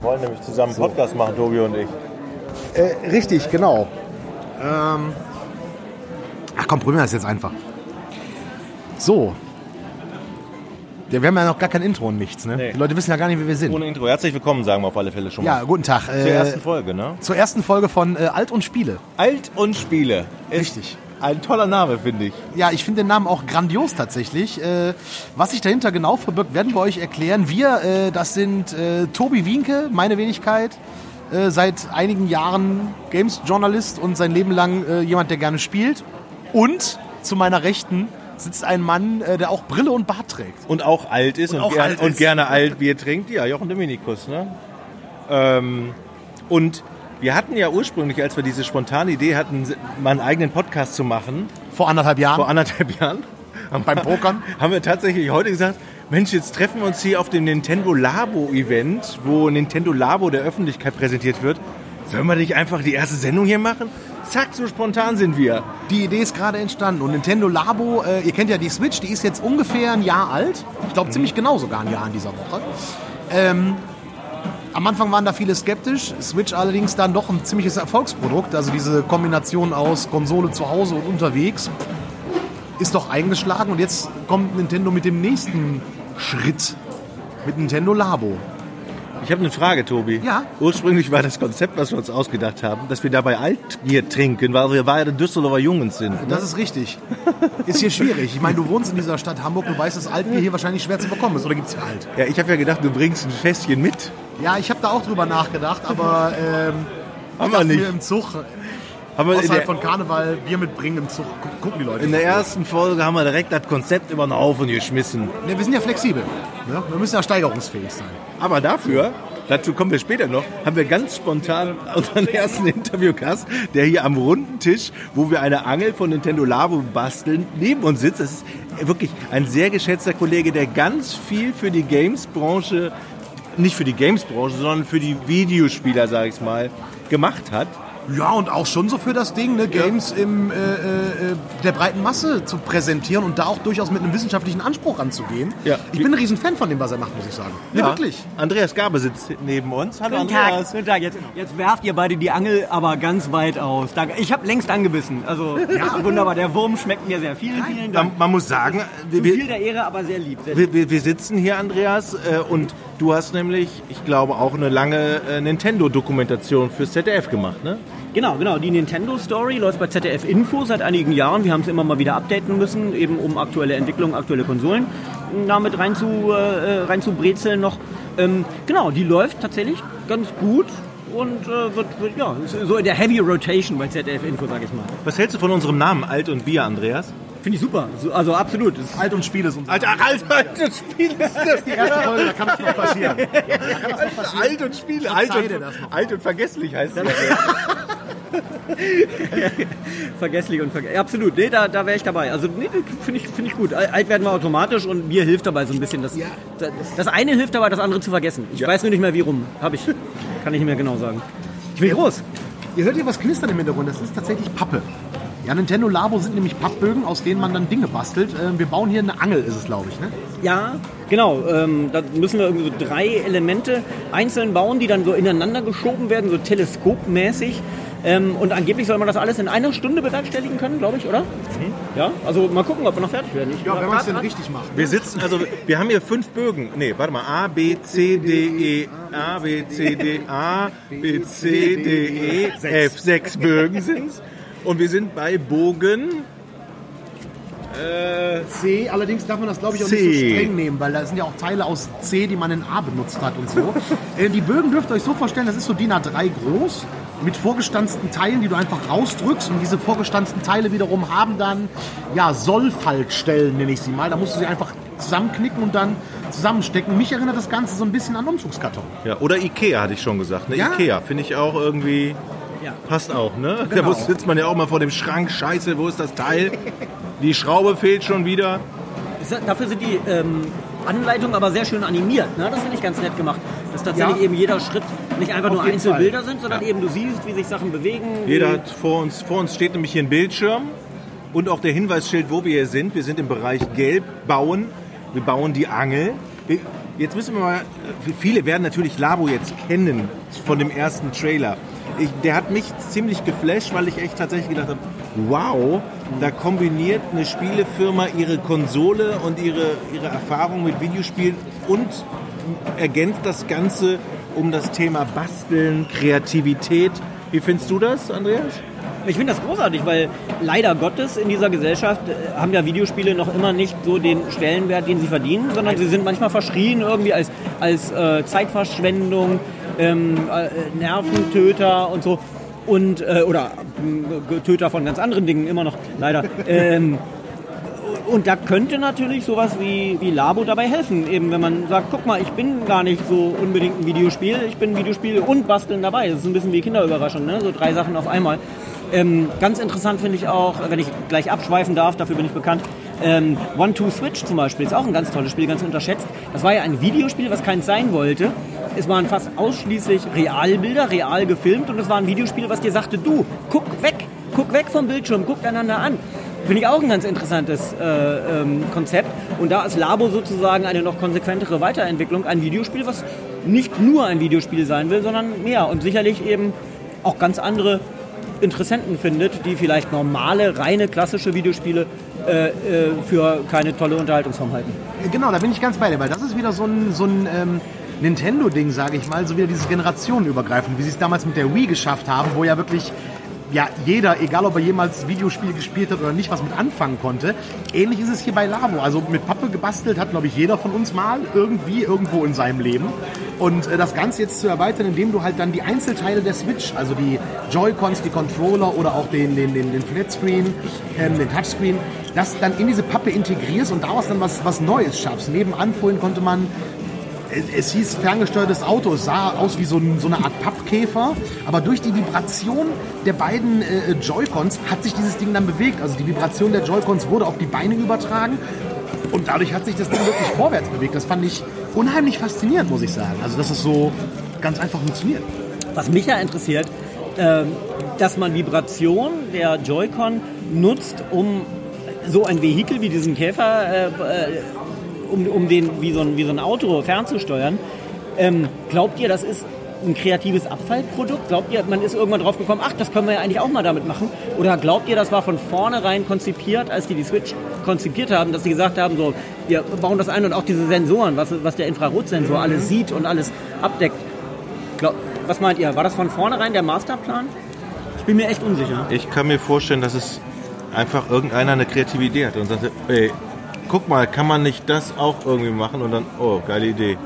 Wir wollen nämlich zusammen einen Podcast machen, Tobi und ich. Äh, richtig, genau. Ähm, ach komm, probieren wir das jetzt einfach. So. Wir haben ja noch gar kein Intro und nichts, ne? Nee. Die Leute wissen ja gar nicht, wer wir sind. Ohne Intro. Herzlich willkommen, sagen wir auf alle Fälle schon mal. Ja, guten Tag. Äh, Zur ersten Folge, ne? zur ersten Folge von äh, Alt und Spiele. Alt und Spiele. Ist Richtig. Ein toller Name, finde ich. Ja, ich finde den Namen auch grandios tatsächlich. Äh, was sich dahinter genau verbirgt, werden wir euch erklären. Wir, äh, das sind äh, Tobi Wienke, meine Wenigkeit, äh, seit einigen Jahren Games-Journalist und sein Leben lang äh, jemand, der gerne spielt. Und zu meiner Rechten sitzt ein Mann, äh, der auch Brille und Bart trägt. Und auch alt ist und, auch gern, alt und ist. gerne Altbier trinkt. Ja, Jochen Dominikus, ne? Ähm, und wir hatten ja ursprünglich, als wir diese spontane Idee hatten, mal einen eigenen Podcast zu machen, Vor anderthalb Jahren vor anderthalb Jahren, beim Pokern. haben wir tatsächlich heute gesagt, Mensch, jetzt treffen wir uns hier auf dem Nintendo Labo Event, wo Nintendo Labo der Öffentlichkeit präsentiert wird. Sollen wir nicht einfach die erste Sendung hier machen? Zack, so spontan sind wir. Die Idee ist gerade entstanden und Nintendo Labo, äh, ihr kennt ja die Switch, die ist jetzt ungefähr ein Jahr alt. Ich glaube ziemlich genau sogar ein Jahr in dieser Woche. Ähm, am Anfang waren da viele skeptisch, Switch allerdings dann doch ein ziemliches Erfolgsprodukt. Also diese Kombination aus Konsole zu Hause und unterwegs ist doch eingeschlagen und jetzt kommt Nintendo mit dem nächsten Schritt. Mit Nintendo Labo. Ich habe eine Frage, Tobi. Ja? Ursprünglich war das Konzept, was wir uns ausgedacht haben, dass wir dabei Altbier trinken, weil wir beide Düsseldorfer Jungs sind. ne? Das ist richtig. Ist hier schwierig. Ich meine, du wohnst in dieser Stadt Hamburg, du weißt, dass Altbier hier wahrscheinlich schwer zu bekommen ist. Oder gibt es hier alt? Ja, ich habe ja gedacht, du bringst ein Fässchen mit. Ja, ich habe da auch drüber nachgedacht, aber ähm, Haben wir nicht. im Zug, Haben wir außerhalb von Karneval, Bier mitbringen im Zug, gu- gucken die Leute. in der ersten Folge haben wir direkt das Konzept über den Haufen geschmissen. Ne, wir sind ja flexibel. Ne? Wir müssen ja steigerungsfähig sein. Aber dafür, dazu kommen wir später noch, haben wir ganz spontan unseren ersten Interviewgast, der hier am runden Tisch, wo wir eine Angel von Nintendo Labo basteln, neben uns sitzt. Das ist wirklich ein sehr geschätzter Kollege, der ganz viel für die Games-Branche, nicht für die Games-Branche, sondern für die Videospieler, sage ich mal, gemacht hat. Ja, und auch schon so für das Ding, ne, Games im, äh, äh, der breiten Masse zu präsentieren und da auch durchaus mit einem wissenschaftlichen Anspruch ranzugehen. Ja. Ich bin ein Riesen-Fan von dem, was er macht, muss ich sagen. Ja, wirklich. Andreas Gabe sitzt neben uns. Hallo Guten Tag, Andreas. guten Tag. Jetzt, jetzt werft ihr beide die Angel aber ganz weit aus. Danke. Ich habe längst angebissen. Also wunderbar. Der Wurm schmeckt mir sehr. Vielen, vielen Dank. Man, man muss sagen, Zu wir, viel der Ehre, aber sehr lieb. Sehr lieb. Wir, wir, wir sitzen hier, Andreas, äh, und du hast nämlich, ich glaube, auch eine lange äh, Nintendo-Dokumentation fürs ZDF gemaut, ne? Genau, genau. Die Nintendo Story läuft bei ZDF Info seit einigen Jahren. Wir haben es immer mal wieder updaten müssen, eben um aktuelle Entwicklungen, aktuelle Konsolen damit rein zu, äh, rein zu brezeln noch. Ähm, genau, die läuft tatsächlich ganz gut und äh, wird, wird, ja, so in der Heavy Rotation bei ZDF Info, sag ich mal. Was hältst du von unserem Namen Alt und Bier, Andreas? Finde ich super. So, also absolut. Das ist Alt und Spiel ist unser Alter, Alt, Alt und Spiele. Die erste Folge, da kann das noch passieren. Das. Alt und Spiele. Alt und, das alt und vergesslich heißt das. vergesslich und vergesslich. Absolut, nee, da, da wäre ich dabei. Also nee, finde ich, find ich gut. Alt werden wir automatisch und Bier hilft dabei so ein bisschen. Das, das, das eine hilft dabei, das andere zu vergessen. Ich Ja. weiß nur nicht mehr wie rum. Habe ich. Kann ich nicht mehr genau sagen. Ich bin groß. Ihr hört hier was knistern im Hintergrund, das ist tatsächlich Pappe. Ja, Nintendo Labo sind nämlich Pappbögen, aus denen man dann Dinge bastelt. Ähm, wir bauen hier eine Angel, ist es, glaube ich. Ne? Ja, genau. Ähm, da müssen wir irgendwie so drei Elemente einzeln bauen, die dann so ineinander geschoben werden, so teleskopmäßig. Ähm, und angeblich soll man das alles in einer Stunde bewerkstelligen können, glaube ich, oder? Ja, also mal gucken, ob wir noch fertig werden. Ich Ja, wenn man es denn richtig macht. Wir sitzen, also wir haben hier fünf Bögen. Nee, warte mal. A, B, C, D, E, A, B, C, D, A, B, C, D, E, F. Sechs Bögen sind's. Und wir sind bei Bogen. Äh, C, allerdings darf man das, glaube ich, auch C. nicht so streng nehmen, weil da sind ja auch Teile aus C, die man in A benutzt hat und so. äh, die Bögen dürft ihr euch so vorstellen, das ist so DIN A3 groß, mit vorgestanzten Teilen, die du einfach rausdrückst. Und diese vorgestanzten Teile wiederum haben dann, ja, Sollfaltstellen, nenne ich sie mal. Da musst du sie einfach zusammenknicken und dann zusammenstecken. Mich erinnert das Ganze so ein bisschen an Umzugskarton. ja, oder Ikea hatte ich schon gesagt. Ne? Ja. Ikea finde ich auch irgendwie. Ja. Passt auch, ne? Da Genau. muss, sitzt man ja auch mal vor dem Schrank. Scheiße, wo ist das Teil? Die Schraube fehlt schon wieder. Dafür sind die ähm, Anleitungen aber sehr schön animiert. Ne? Das finde ich ganz nett gemacht. Dass tatsächlich Ja. eben jeder Schritt nicht einfach Auf nur Einzelbilder Fall. sind, sondern eben du siehst, wie sich Sachen bewegen. Jeder hat vor uns, vor uns steht nämlich hier ein Bildschirm und auch der Hinweisschild, wo wir hier sind. Wir sind im Bereich Gelb bauen. Wir bauen die Angel. Wir, Jetzt müssen wir mal, viele werden natürlich Labo jetzt kennen von dem ersten Trailer. Ich, der hat mich ziemlich geflasht, weil ich echt tatsächlich gedacht habe, wow, da kombiniert eine Spielefirma ihre Konsole und ihre, ihre Erfahrung mit Videospielen und ergänzt das Ganze um das Thema Basteln, Kreativität. Wie findest du das, Andreas? Ich finde das großartig, weil leider Gottes in dieser Gesellschaft äh, haben ja Videospiele noch immer nicht so den Stellenwert, den sie verdienen, sondern sie sind manchmal verschrien irgendwie als, als äh, Zeitverschwendung, ähm, äh, Nerventöter und so. Und, äh, oder äh, Töter von ganz anderen Dingen immer noch, leider. ähm, und da könnte natürlich sowas wie, wie Labo dabei helfen. Eben wenn man sagt, guck mal, ich bin gar nicht so unbedingt ein Videospiel, ich bin Videospiel und Basteln dabei. Das ist ein bisschen wie Kinderüberraschung, ne? so drei Sachen auf einmal. Ähm, ganz interessant finde ich auch, wenn ich gleich abschweifen darf, dafür bin ich bekannt, ähm, One Two Switch zum Beispiel ist auch ein ganz tolles Spiel, ganz unterschätzt. Das war ja ein Videospiel, was keins sein wollte. Es waren fast ausschließlich Realbilder, real gefilmt und es war ein Videospiel, was dir sagte, du, guck weg, guck weg vom Bildschirm, guckt einander an. Finde ich auch ein ganz interessantes äh, ähm, Konzept. Und da ist Labo sozusagen eine noch konsequentere Weiterentwicklung, ein Videospiel, was nicht nur ein Videospiel sein will, sondern mehr und sicherlich eben auch ganz andere Interessenten findet, die vielleicht normale, reine, klassische Videospiele äh, äh, für keine tolle Unterhaltungsform halten. Genau, da bin ich ganz bei dir, weil das ist wieder so ein, so ein ähm, Nintendo-Ding, sage ich mal, so wieder dieses Generationenübergreifend, wie sie es damals mit der Wii geschafft haben, wo ja wirklich ja, jeder, egal ob er jemals Videospiel gespielt hat oder nicht, was mit anfangen konnte. Ähnlich ist es hier bei Labo. Also mit Pappe gebastelt hat, glaube ich, jeder von uns mal irgendwie irgendwo in seinem Leben. Und äh, das Ganze jetzt zu erweitern, indem du halt dann die Einzelteile der Switch, also die Joy-Cons, die Controller oder auch den, den, den, den Flatscreen, ähm, den Touchscreen, das dann in diese Pappe integrierst und daraus dann was, was Neues schaffst. Nebenan vorhin konnte man es hieß ferngesteuertes Auto, es sah aus wie so, ein, so, eine Art Pappkäfer, aber durch die Vibration der beiden äh, Joy-Cons hat sich dieses Ding dann bewegt. Also die Vibration der Joy-Cons wurde auf die Beine übertragen und dadurch hat sich das Ding wirklich vorwärts bewegt. Das fand ich unheimlich faszinierend, muss ich sagen. Also dass es so ganz einfach funktioniert. Was mich ja interessiert, äh, dass man Vibration der Joy-Con nutzt, um so ein Vehikel wie diesen Käfer äh, äh um, um den wie so, ein, wie so ein Auto fernzusteuern. Ähm, glaubt ihr, das ist ein kreatives Abfallprodukt? Glaubt ihr, man ist irgendwann drauf gekommen, ach, das können wir ja eigentlich auch mal damit machen? Oder glaubt ihr, das war von vornherein konzipiert, als die die Switch konzipiert haben, dass sie gesagt haben, so, wir bauen das ein und auch diese Sensoren, was, was der Infrarotsensor mhm. alles sieht und alles abdeckt. Glaub, was meint ihr? War das von vornherein der Masterplan? Ich bin mir echt unsicher. Ich kann mir vorstellen, dass es einfach irgendeiner eine kreative Idee hatte und sagte, ey, guck mal, kann man nicht das auch irgendwie machen und dann, oh, geile Idee.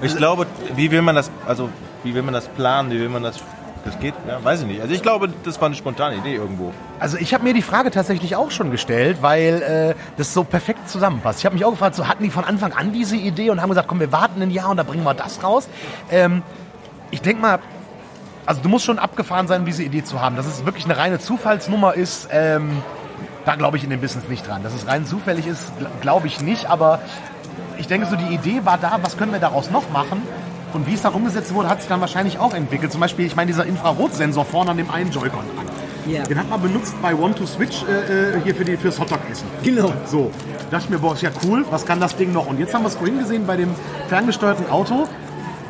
Ich glaube, wie will man das, also wie will man das planen, wie will man das das geht, ja, weiß ich nicht. Also ich glaube, das war eine spontane Idee irgendwo. Also ich habe mir die Frage tatsächlich auch schon gestellt, weil äh, das so perfekt zusammenpasst. Ich habe mich auch gefragt, so hatten die von Anfang an diese Idee und haben gesagt, komm, wir warten ein Jahr und da bringen wir das raus. Ähm, ich denke mal, also du musst schon abgefahren sein, diese Idee zu haben. Dass es wirklich eine reine Zufallsnummer ist, ähm, da glaube ich in dem Business nicht dran. Dass es rein zufällig ist, glaube ich nicht. Aber ich denke so, die Idee war da, was können wir daraus noch machen? Und wie es dann umgesetzt wurde, hat sich dann wahrscheinlich auch entwickelt. Zum Beispiel, ich meine, dieser Infrarotsensor vorne an dem einen Joy-Con dran. Yeah. Den hat man benutzt bei One to Switch äh, äh hier für die, fürs Hotdog-Essen. Genau. So, da dachte ich mir, boah, ist ja cool, was kann das Ding noch? Und jetzt haben wir es vorhin gesehen bei dem ferngesteuerten Auto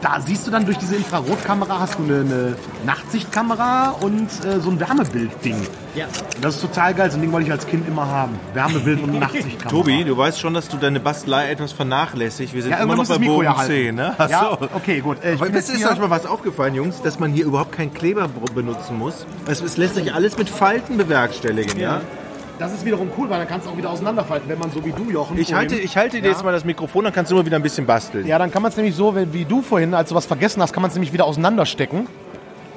da siehst du dann durch diese Infrarotkamera, hast du eine, eine Nachtsichtkamera und äh, so ein Wärmebildding. Ja. Das ist total geil, so ein Ding wollte ich als Kind immer haben. Wärmebild und Nachtsichtkamera. Tobi, du weißt schon, dass du deine Bastelei etwas vernachlässigt. Wir sind ja, immer noch bei Bogen ja 10, ne? Ach ja, okay, gut. Äh, Aber ist euch mal was aufgefallen, Jungs, dass man hier überhaupt keinen Kleber benutzen muss? Es, es lässt sich alles mit Falten bewerkstelligen, ja? ja? Das ist wiederum cool, weil dann kannst du auch wieder auseinanderfalten, wenn man so wie du, Jochen. Ich halte, ich halte dir ja. jetzt mal das Mikrofon, dann kannst du immer wieder ein bisschen basteln. Ja, dann kann man es nämlich so, wie du vorhin, als du was vergessen hast, kann man es nämlich wieder auseinanderstecken.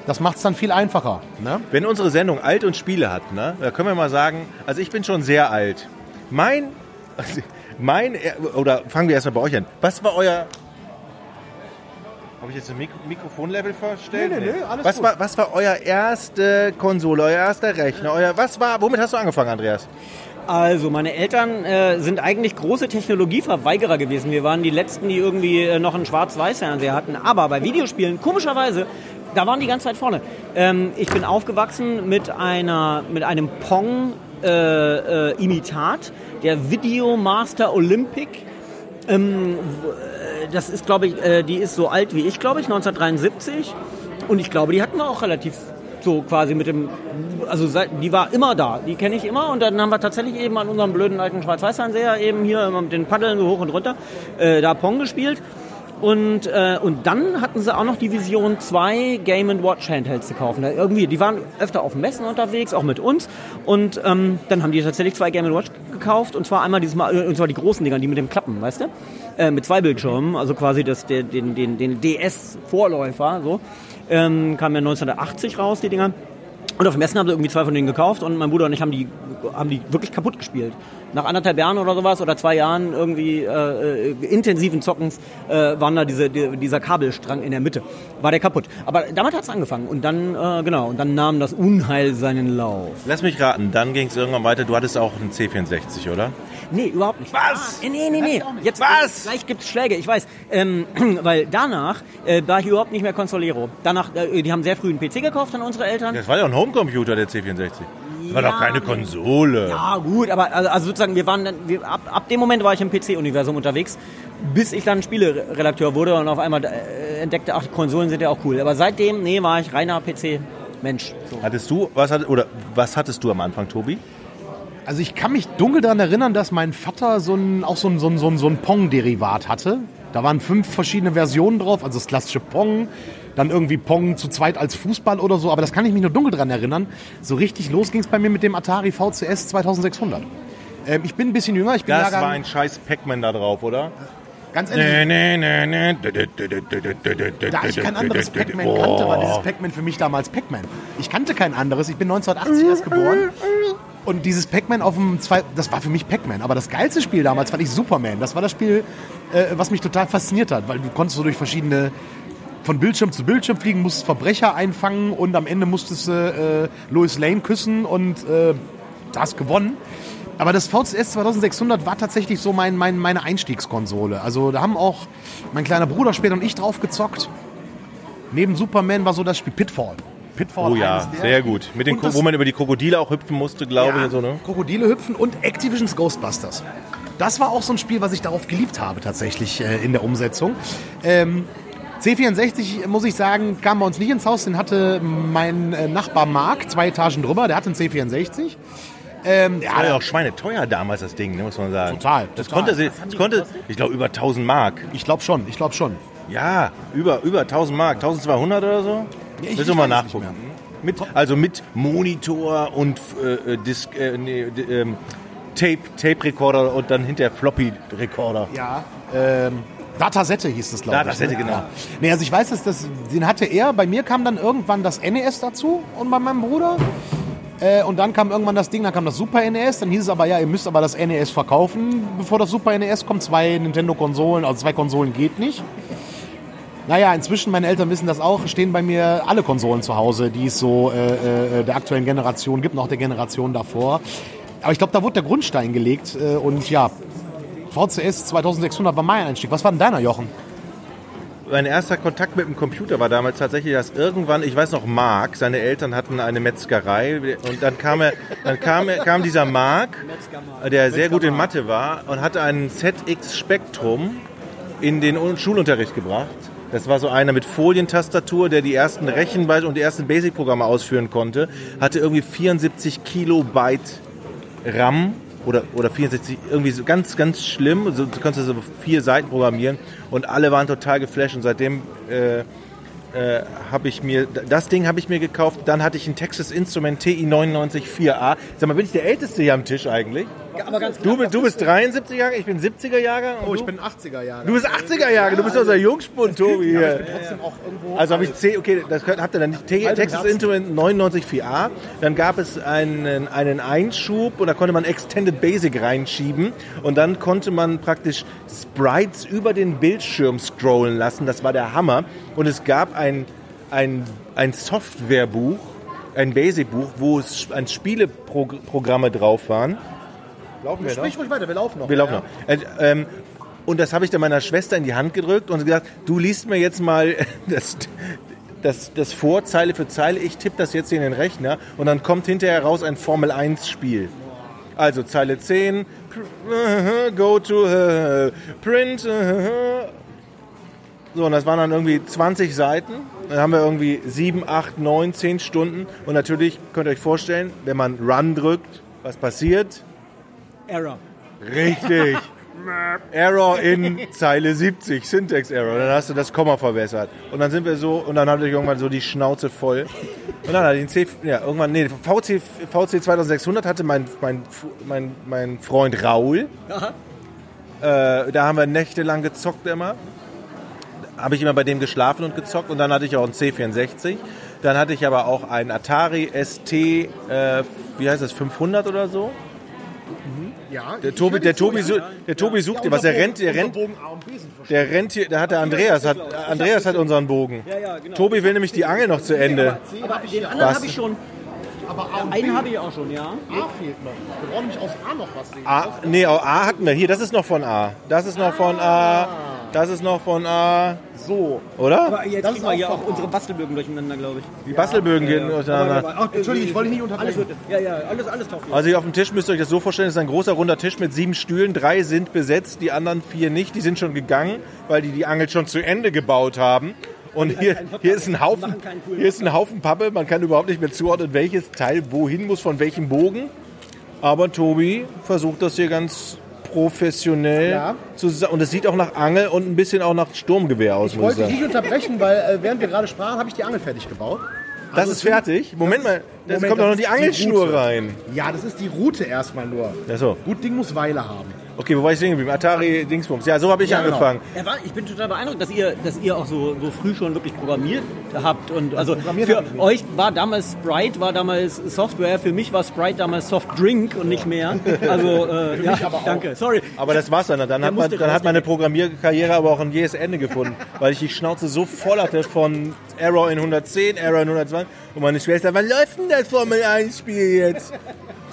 Das macht es dann viel einfacher. Ne? Wenn unsere Sendung alt und Spiele hat, ne, da können wir mal sagen, also ich bin schon sehr alt. Mein, mein, oder fangen wir erstmal bei euch an. Was war euer habe ich jetzt ein Mik Mikrofonlevel verstellt? Nee, nee, nee, alles was gut. War, was war euer erste Konsole, euer erster Rechner? Euer, was war, womit hast du angefangen, Andreas? Also, meine Eltern äh, sind eigentlich große Technologieverweigerer gewesen. Wir waren die Letzten, die irgendwie äh, noch einen Schwarz-Weiß-Fernseher hatten. Aber bei Videospielen, komischerweise, da waren die ganze Zeit vorne. Ähm, ich bin aufgewachsen mit, einer, mit einem Pong-Imitat, äh, äh der Video Master Olympic. Ähm, das ist, glaube ich, äh, die ist so alt wie ich, glaube ich, 1973. Und ich glaube, die hatten wir auch relativ so quasi mit dem, also die war immer da, die kenne ich immer und dann haben wir tatsächlich eben an unserem blöden alten Schwarz-Weiß-Fernseher eben hier mit den Paddeln so hoch und runter äh, da Pong gespielt und, äh, und dann hatten sie auch noch die Vision 2 Game Watch Handhelds zu kaufen. Da Irgendwie, die waren öfter auf Messen unterwegs, auch mit uns und ähm, dann haben die tatsächlich zwei Game Watch gekauft und zwar einmal dieses Mal, äh, und zwar die großen Dinger, die mit dem Klappen, weißt du? Äh, mit zwei Bildschirmen, also quasi das, den, den, den DS-Vorläufer, so. Ähm, kam ja 1980 raus, die Dinger. Und auf dem Messen haben sie irgendwie zwei von denen gekauft und mein Bruder und ich haben die, haben die wirklich kaputt gespielt. Nach anderthalb Jahren oder sowas oder zwei Jahren irgendwie äh, äh, intensiven Zockens äh, waren da diese, die, dieser Kabelstrang in der Mitte. War der kaputt. Aber damit hat's angefangen und dann, äh, genau, und dann nahm das Unheil seinen Lauf. Lass mich raten, dann ging es irgendwann weiter. Du hattest auch einen C64, oder? Nee, überhaupt nicht. Was? Ah, nee, nee, nee. Jetzt, Was? Gleich gibt's Schläge, ich weiß. Ähm, weil danach äh, war ich überhaupt nicht mehr Consolero. Danach, äh, die haben sehr früh einen PC gekauft an unsere Eltern. Das war ja ein Homecomputer, der C64. Das war Ja, doch keine. Konsole. Ja, gut, aber also, also sozusagen, wir waren dann, wir, ab, ab dem Moment war ich im PC-Universum unterwegs, bis ich dann Spieleredakteur wurde und auf einmal äh, entdeckte, ach, Konsolen sind ja auch cool. Aber seitdem, nee, war ich reiner PC-Mensch. So. Hattest du, was, hat, oder was hattest du am Anfang, Tobi? Also ich kann mich dunkel daran erinnern, dass mein Vater so ein, auch so ein, so ein, so ein, so ein Pong-Derivat hatte. Da waren fünf verschiedene Versionen drauf, also das klassische Pong, dann irgendwie Pong zu zweit als Fußball oder so, aber das kann ich mich nur dunkel daran erinnern. So richtig los ging es bei mir mit dem Atari VCS 2600. Ähm, ich bin ein bisschen jünger, ich bin Das Jahrgang- war ein scheiß Pac-Man da drauf, oder? ganz ehrlich, Nee, nee, nee, nee. da ich kein anderes Pac-Man kannte, war dieses Pac-Man für mich damals Pac-Man. Ich kannte kein anderes, ich bin 1980 erst geboren. Und dieses Pac-Man auf dem zwei, das war für mich Pac-Man. Aber das geilste Spiel damals fand ich Superman. Das war das Spiel, äh, was mich total fasziniert hat, weil du konntest so durch verschiedene von Bildschirm zu Bildschirm fliegen, musstest Verbrecher einfangen und am Ende musstest du äh, Lois Lane küssen und äh, hast gewonnen. Aber das VCS 2600 war tatsächlich so mein, mein, meine Einstiegskonsole. Also da haben auch mein kleiner Bruder später und ich drauf gezockt. Neben Superman war so das Spiel Pitfall. Pitfall Oh ja, sehr gut. Mit den, wo man über die Krokodile auch hüpfen musste, glaube ich. ja, Und so, ne? Krokodile hüpfen und Activisions Ghostbusters. Das war auch so ein Spiel, was ich darauf geliebt habe, tatsächlich äh, in der Umsetzung. Ähm, C64, muss ich sagen, kam bei uns nicht ins Haus. Den hatte mein äh, Nachbar Mark, zwei Etagen drüber, der hatte einen C64. Ähm, ja, War ja auch schweineteuer damals, das Ding, ne, muss man sagen. Total, Das total. konnte, sie, das konnte ich glaube, über 1000 Mark. ich glaube schon, ich glaube schon. Ja, über, über 1000 Mark. 1200 oder so? Ja, ich- Müssen wir mal nachgucken. Mit, also mit Monitor und äh, äh, Disk, äh, nee, d- ähm, Tape, Tape-Recorder und dann hinterher Floppy-Recorder. Ja. Ähm, Datasette hieß es, glaube ich. Datasette, ne? genau. Ja. Nee, also ich weiß, dass das, den hatte er. Bei mir kam dann irgendwann das NES dazu und bei meinem Bruder. Äh, und dann kam irgendwann das Ding, dann kam das Super NES. Dann hieß es aber, ja, ihr müsst aber das NES verkaufen, bevor das Super NES kommt. Zwei Nintendo-Konsolen, also zwei Konsolen geht nicht. Naja, inzwischen, meine Eltern wissen das auch, stehen bei mir alle Konsolen zu Hause, die es so äh, äh, der aktuellen Generation gibt, noch der Generation davor. Aber ich glaube, da wurde der Grundstein gelegt. Äh, und ja, VCS 2600 war mein Einstieg. Was war denn deiner, Jochen? Mein erster Kontakt mit dem Computer war damals tatsächlich, dass irgendwann, ich weiß noch, Mark, seine Eltern hatten eine Metzgerei und dann kam er, dann kam, er, kam dieser Mark, der sehr gut in Mathe war und hatte einen ZX Spektrum in den Un- Schulunterricht gebracht. Das war so einer mit Folientastatur, der die ersten Rechenbeispiele und die ersten Basic-Programme ausführen konnte. Hatte irgendwie 74 Kilobyte RAM oder, oder 64, irgendwie so ganz, ganz schlimm. So, du konntest so vier Seiten programmieren und alle waren total geflasht und seitdem äh, äh, habe ich mir, das Ding habe ich mir gekauft. Dann hatte ich ein Texas Instrument TI 994A. Sag mal, bin ich der Älteste hier am Tisch eigentlich? Aber ganz Du, bist- du bist 73 Jahre, ich bin 70er Jahre. Oh, und du? 80er Jahre. Du bist 80er Jahre, du bist unser Jungspund, Tobi. hier. trotzdem auch irgendwo. Also habe ich C, okay, das könnt- habt ihr dann nicht. Texas. Instrument 994A. Dann gab es einen, einen Einschub und da konnte man Extended Basic reinschieben und dann konnte man praktisch Sprites über den Bildschirm scrollen lassen. Das war der Hammer. Und es gab ein, ein, ein Softwarebuch, ein Basic-Buch, wo es ein Spieleprogramme drauf waren. Laufen wir noch? Sprich ruhig weiter, wir laufen noch. Wir laufen noch. Äh, ähm, und das habe ich dann meiner Schwester in die Hand gedrückt und gesagt, du liest mir jetzt mal das, das, das vor, Zeile für Zeile. Ich tippe das jetzt in den Rechner und dann kommt hinterher raus ein Formel-1-Spiel. Also Zeile 10, pr- go to print, So, und das waren dann irgendwie 20 Seiten. Dann haben wir irgendwie 7, 8, 9, 10 Stunden. Und natürlich könnt ihr euch vorstellen, wenn man Run drückt, was passiert? Error. Richtig. Error in Zeile 70, Syntax Error. Dann hast du das Komma verwässert. Und dann sind wir so, und dann hatte ich irgendwann so die Schnauze voll. Und dann hat den C, ja, irgendwann, nee, VC, VC 2600 hatte mein, mein, mein, mein Freund Raul. Äh, da haben wir nächtelang gezockt immer. Habe ich immer bei dem geschlafen und gezockt. Und dann hatte ich auch einen C64. Dann hatte ich aber auch einen Atari ST, äh, wie heißt das, 500 oder so. Ja, Der Tobi, der Tobi, su- der Tobi sucht dir was. Der rennt, der rennt, der rennt hier, der hat der Andreas, hat, Andreas hat unseren Bogen. Ja, ja, genau. Tobi will nämlich die Angel noch zu Ende. Aber den anderen habe ich schon. Aber A und Einen habe ich auch schon, ja. A fehlt noch. Wir brauchen nämlich aus A noch was sehen. A, nee, A hatten wir. Hier, das ist noch von A. Das ist noch von A. Das ist noch von A. So. Oder? Aber jetzt Das ist wir ja auch auch unsere Bastelbögen durcheinander, glaube ich. Die Bastelbögen gehen auseinander. Ach, Entschuldigung, ich wollte nicht Alles unterbrechen. wird, ja, ja, alles, alles taucht. Also hier auf dem Tisch müsst ihr euch das so vorstellen, es ist ein großer runder Tisch mit sieben Stühlen. Drei sind besetzt, die anderen vier nicht. Die sind schon gegangen, weil die die Angel schon zu Ende gebaut haben. Und hier, hier, ist ein Haufen, hier ist ein Haufen Pappe. Man kann überhaupt nicht mehr zuordnen, welches Teil wohin muss, von welchem Bogen. Aber Tobi versucht das hier ganz professionell Ja. zu sa- Und es sieht auch nach Angel und ein bisschen auch nach Sturmgewehr aus, Ich wollte dich nicht unterbrechen, weil äh, während wir gerade sprachen, habe ich die Angel fertig gebaut. Das ist fertig. Moment mal, Moment, kommt doch noch die die Angelschnur Route. rein. Ja, das ist die Route erstmal nur. Ach so. Gut Ding muss Weile haben. Okay, wo war ich stehen geblieben? Atari Dingsbums. Ja, so habe ich Ja, genau. angefangen. Er war, ich bin total beeindruckt, dass ihr, dass ihr auch so, so früh schon wirklich programmiert habt. Und also für euch war damals Sprite war damals Software, für mich war Sprite damals Soft Drink und nicht mehr. Also äh, ja, danke. Sorry. Aber das war's dann. Dann, hat, man, dann hat meine Programmierkarriere aber auch ein jähes Ende gefunden, weil ich die Schnauze so voll hatte von Error in 110, Error in 120 und meine Schwester, wann läuft denn das Formel 1 Spiel jetzt?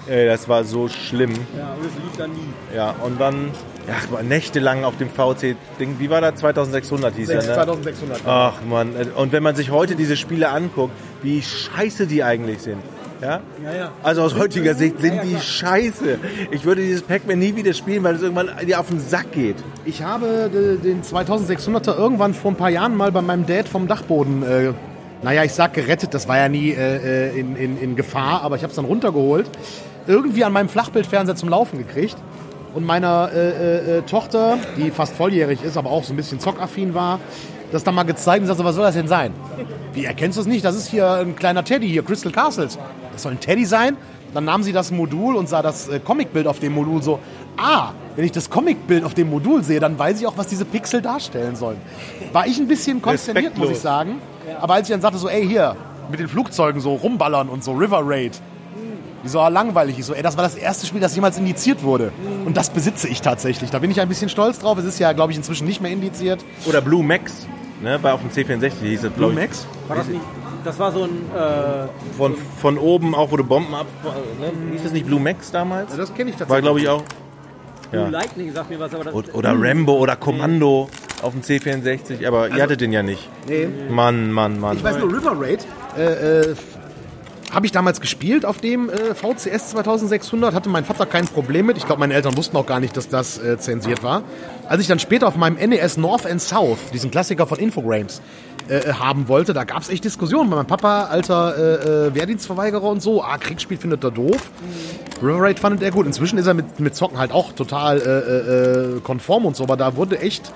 Ey, das war so schlimm. Ja, und es lief dann nie. Ja, und dann ja, war nächtelang auf dem VC-Ding. Wie war das? 2600 hieß Sechs- er, ne? 2600. Ach man, und wenn man sich heute diese Spiele anguckt, wie scheiße die eigentlich sind. Ja? Ja, ja. Also aus heutiger Sicht sind die scheiße. Ich würde dieses Pac-Man nie wieder spielen, weil es irgendwann dir auf den Sack geht. Ich habe äh, den 2600er irgendwann vor ein paar Jahren mal bei meinem Dad vom Dachboden, äh, naja, ich sag gerettet, das war ja nie äh, äh, in, in, in Gefahr, aber ich habe es dann runtergeholt. Irgendwie an meinem Flachbildfernseher zum Laufen gekriegt. Und meiner äh, äh, äh, Tochter, die fast volljährig ist, aber auch so ein bisschen zockaffin war, das dann mal gezeigt und sagte, was soll das denn sein? Wie, erkennst du es nicht? Das ist hier ein kleiner Teddy, hier, Crystal Castles. Das soll ein Teddy sein? Dann nahm sie das Modul und sah das äh, Comicbild auf dem Modul so, ah, wenn ich das Comicbild auf dem Modul sehe, dann weiß ich auch, was diese Pixel darstellen sollen. War ich ein bisschen konsterniert, muss ich sagen. Aber als ich dann sagte so, ey, hier, mit den Flugzeugen so rumballern und so River Raid, wie so langweilig. Ich so, ey, das war das erste Spiel, das jemals indiziert wurde. Und das besitze ich tatsächlich. Da bin ich ein bisschen stolz drauf. Es ist ja, glaube ich, inzwischen nicht mehr indiziert. Oder Blue Max, ne? Bei auf dem C64 hieß es, ich. Max? War das nicht? Das war so ein. Äh, Von, von oben, auch wo du Bomben ab. Ne? Hieß das nicht Blue Max damals? Das kenne ich tatsächlich. War, glaube ich, auch. Blue Ja. Lightning sagt mir was, aber das. O- Oder Rambo oder Kommando auf dem C64. Aber ihr hattet den ja nicht. Nee. Mann, Mann, Mann. Ich weiß nur, River Raid äh, äh, habe ich damals gespielt auf dem äh, VCS 2600. Hatte mein Vater kein Problem mit. Ich glaube, meine Eltern wussten auch gar nicht, dass das äh, zensiert war. Als ich dann später auf meinem NES North and South, diesen Klassiker von Infogrames, äh, äh, haben wollte, da gab es echt Diskussionen. Mein Papa, alter äh, äh, Wehrdienstverweigerer und so, ah, Kriegsspiel findet er doof. River Raid fandet er gut. Inzwischen ist er mit, mit Zocken halt auch total äh, äh, äh, konform und so, aber da wurde echt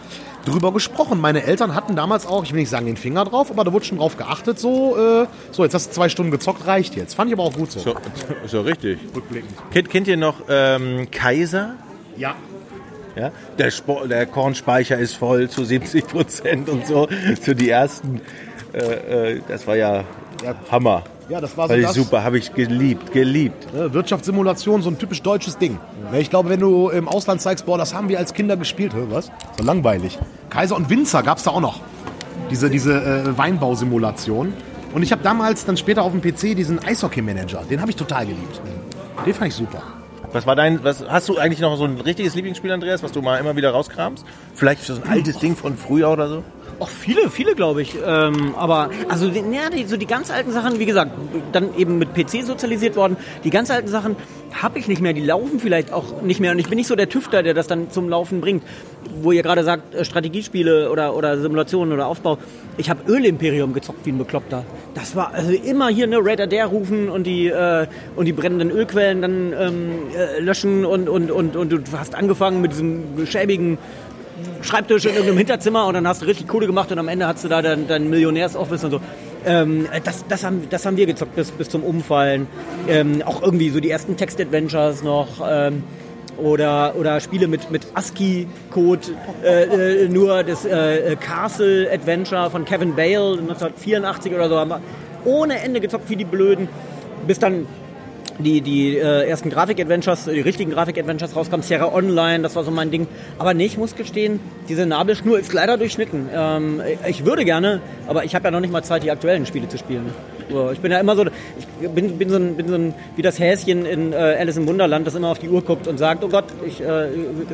drüber gesprochen. Meine Eltern hatten damals auch, ich will nicht sagen den Finger drauf, aber da wurde schon drauf geachtet, so, äh, so jetzt hast du zwei Stunden gezockt, reicht jetzt. Fand ich aber auch gut so. So, ja richtig. Rückblickend. Kennt, kennt ihr noch ähm, Kaiser? Ja. Ja? Der, Spo der Kornspeicher ist voll zu 70 Prozent und so. Zu die ersten. Äh, äh, das war ja, Ja. Hammer. Ja, das war so War das. super, habe ich geliebt, geliebt. Ne, Wirtschaftssimulation, so ein typisch deutsches Ding. Ne, Ich glaube, wenn du im Ausland zeigst, boah, das haben wir als Kinder gespielt, Hä, was? So langweilig. Kaiser und Winzer gab es da auch noch. Diese, diese äh, Weinbausimulation. Und ich habe damals dann später auf dem PC diesen Eishockey-Manager. Den habe ich total geliebt. Den fand ich super. Was war dein, was hast du eigentlich noch so ein richtiges Lieblingsspiel, Andreas, was du mal immer wieder rauskramst? Vielleicht so ein altes Ding von früher oder so? Auch viele, viele, glaube ich. Ähm, aber also ja, die, so die ganz alten Sachen, wie gesagt, dann eben mit PC sozialisiert worden. Die ganz alten Sachen habe ich nicht mehr. Die laufen vielleicht auch nicht mehr. Und ich bin nicht so der Tüfter, der das dann zum Laufen bringt. Wo ihr gerade sagt, äh, Strategiespiele oder, oder Simulationen oder Aufbau. Ich habe Ölimperium gezockt wie ein Bekloppter. Das war also immer hier eine Raider der rufen und die äh, und die brennenden Ölquellen dann ähm, äh, löschen und, und, und, und du hast angefangen mit diesem schäbigen Schreibtisch in irgendeinem Hinterzimmer und dann hast du richtig Kohle gemacht und am Ende hast du da dein, dein Millionärsoffice und so. Ähm, das, das, haben, das haben wir gezockt bis, bis zum Umfallen. Ähm, auch irgendwie so die ersten Text-Adventures noch. Ähm, oder, oder Spiele mit, mit ASCII-Code, äh, äh, nur das äh, Castle Adventure von Kevin Bale 1984 oder so haben wir ohne Ende gezockt wie die Blöden, bis dann die, die äh, ersten Grafik-Adventures, die richtigen Grafik-Adventures rauskamen, Sierra Online, das war so mein Ding. Aber nee, ich muss gestehen, diese Nabelschnur ist leider durchschnitten. Ähm, ich würde gerne, aber ich habe ja noch nicht mal Zeit, die aktuellen Spiele zu spielen. So, ich bin ja immer so, ich bin, bin, so, ein, bin so ein, wie das Häschen in äh, Alice im Wunderland, das immer auf die Uhr guckt und sagt, oh Gott, ich äh,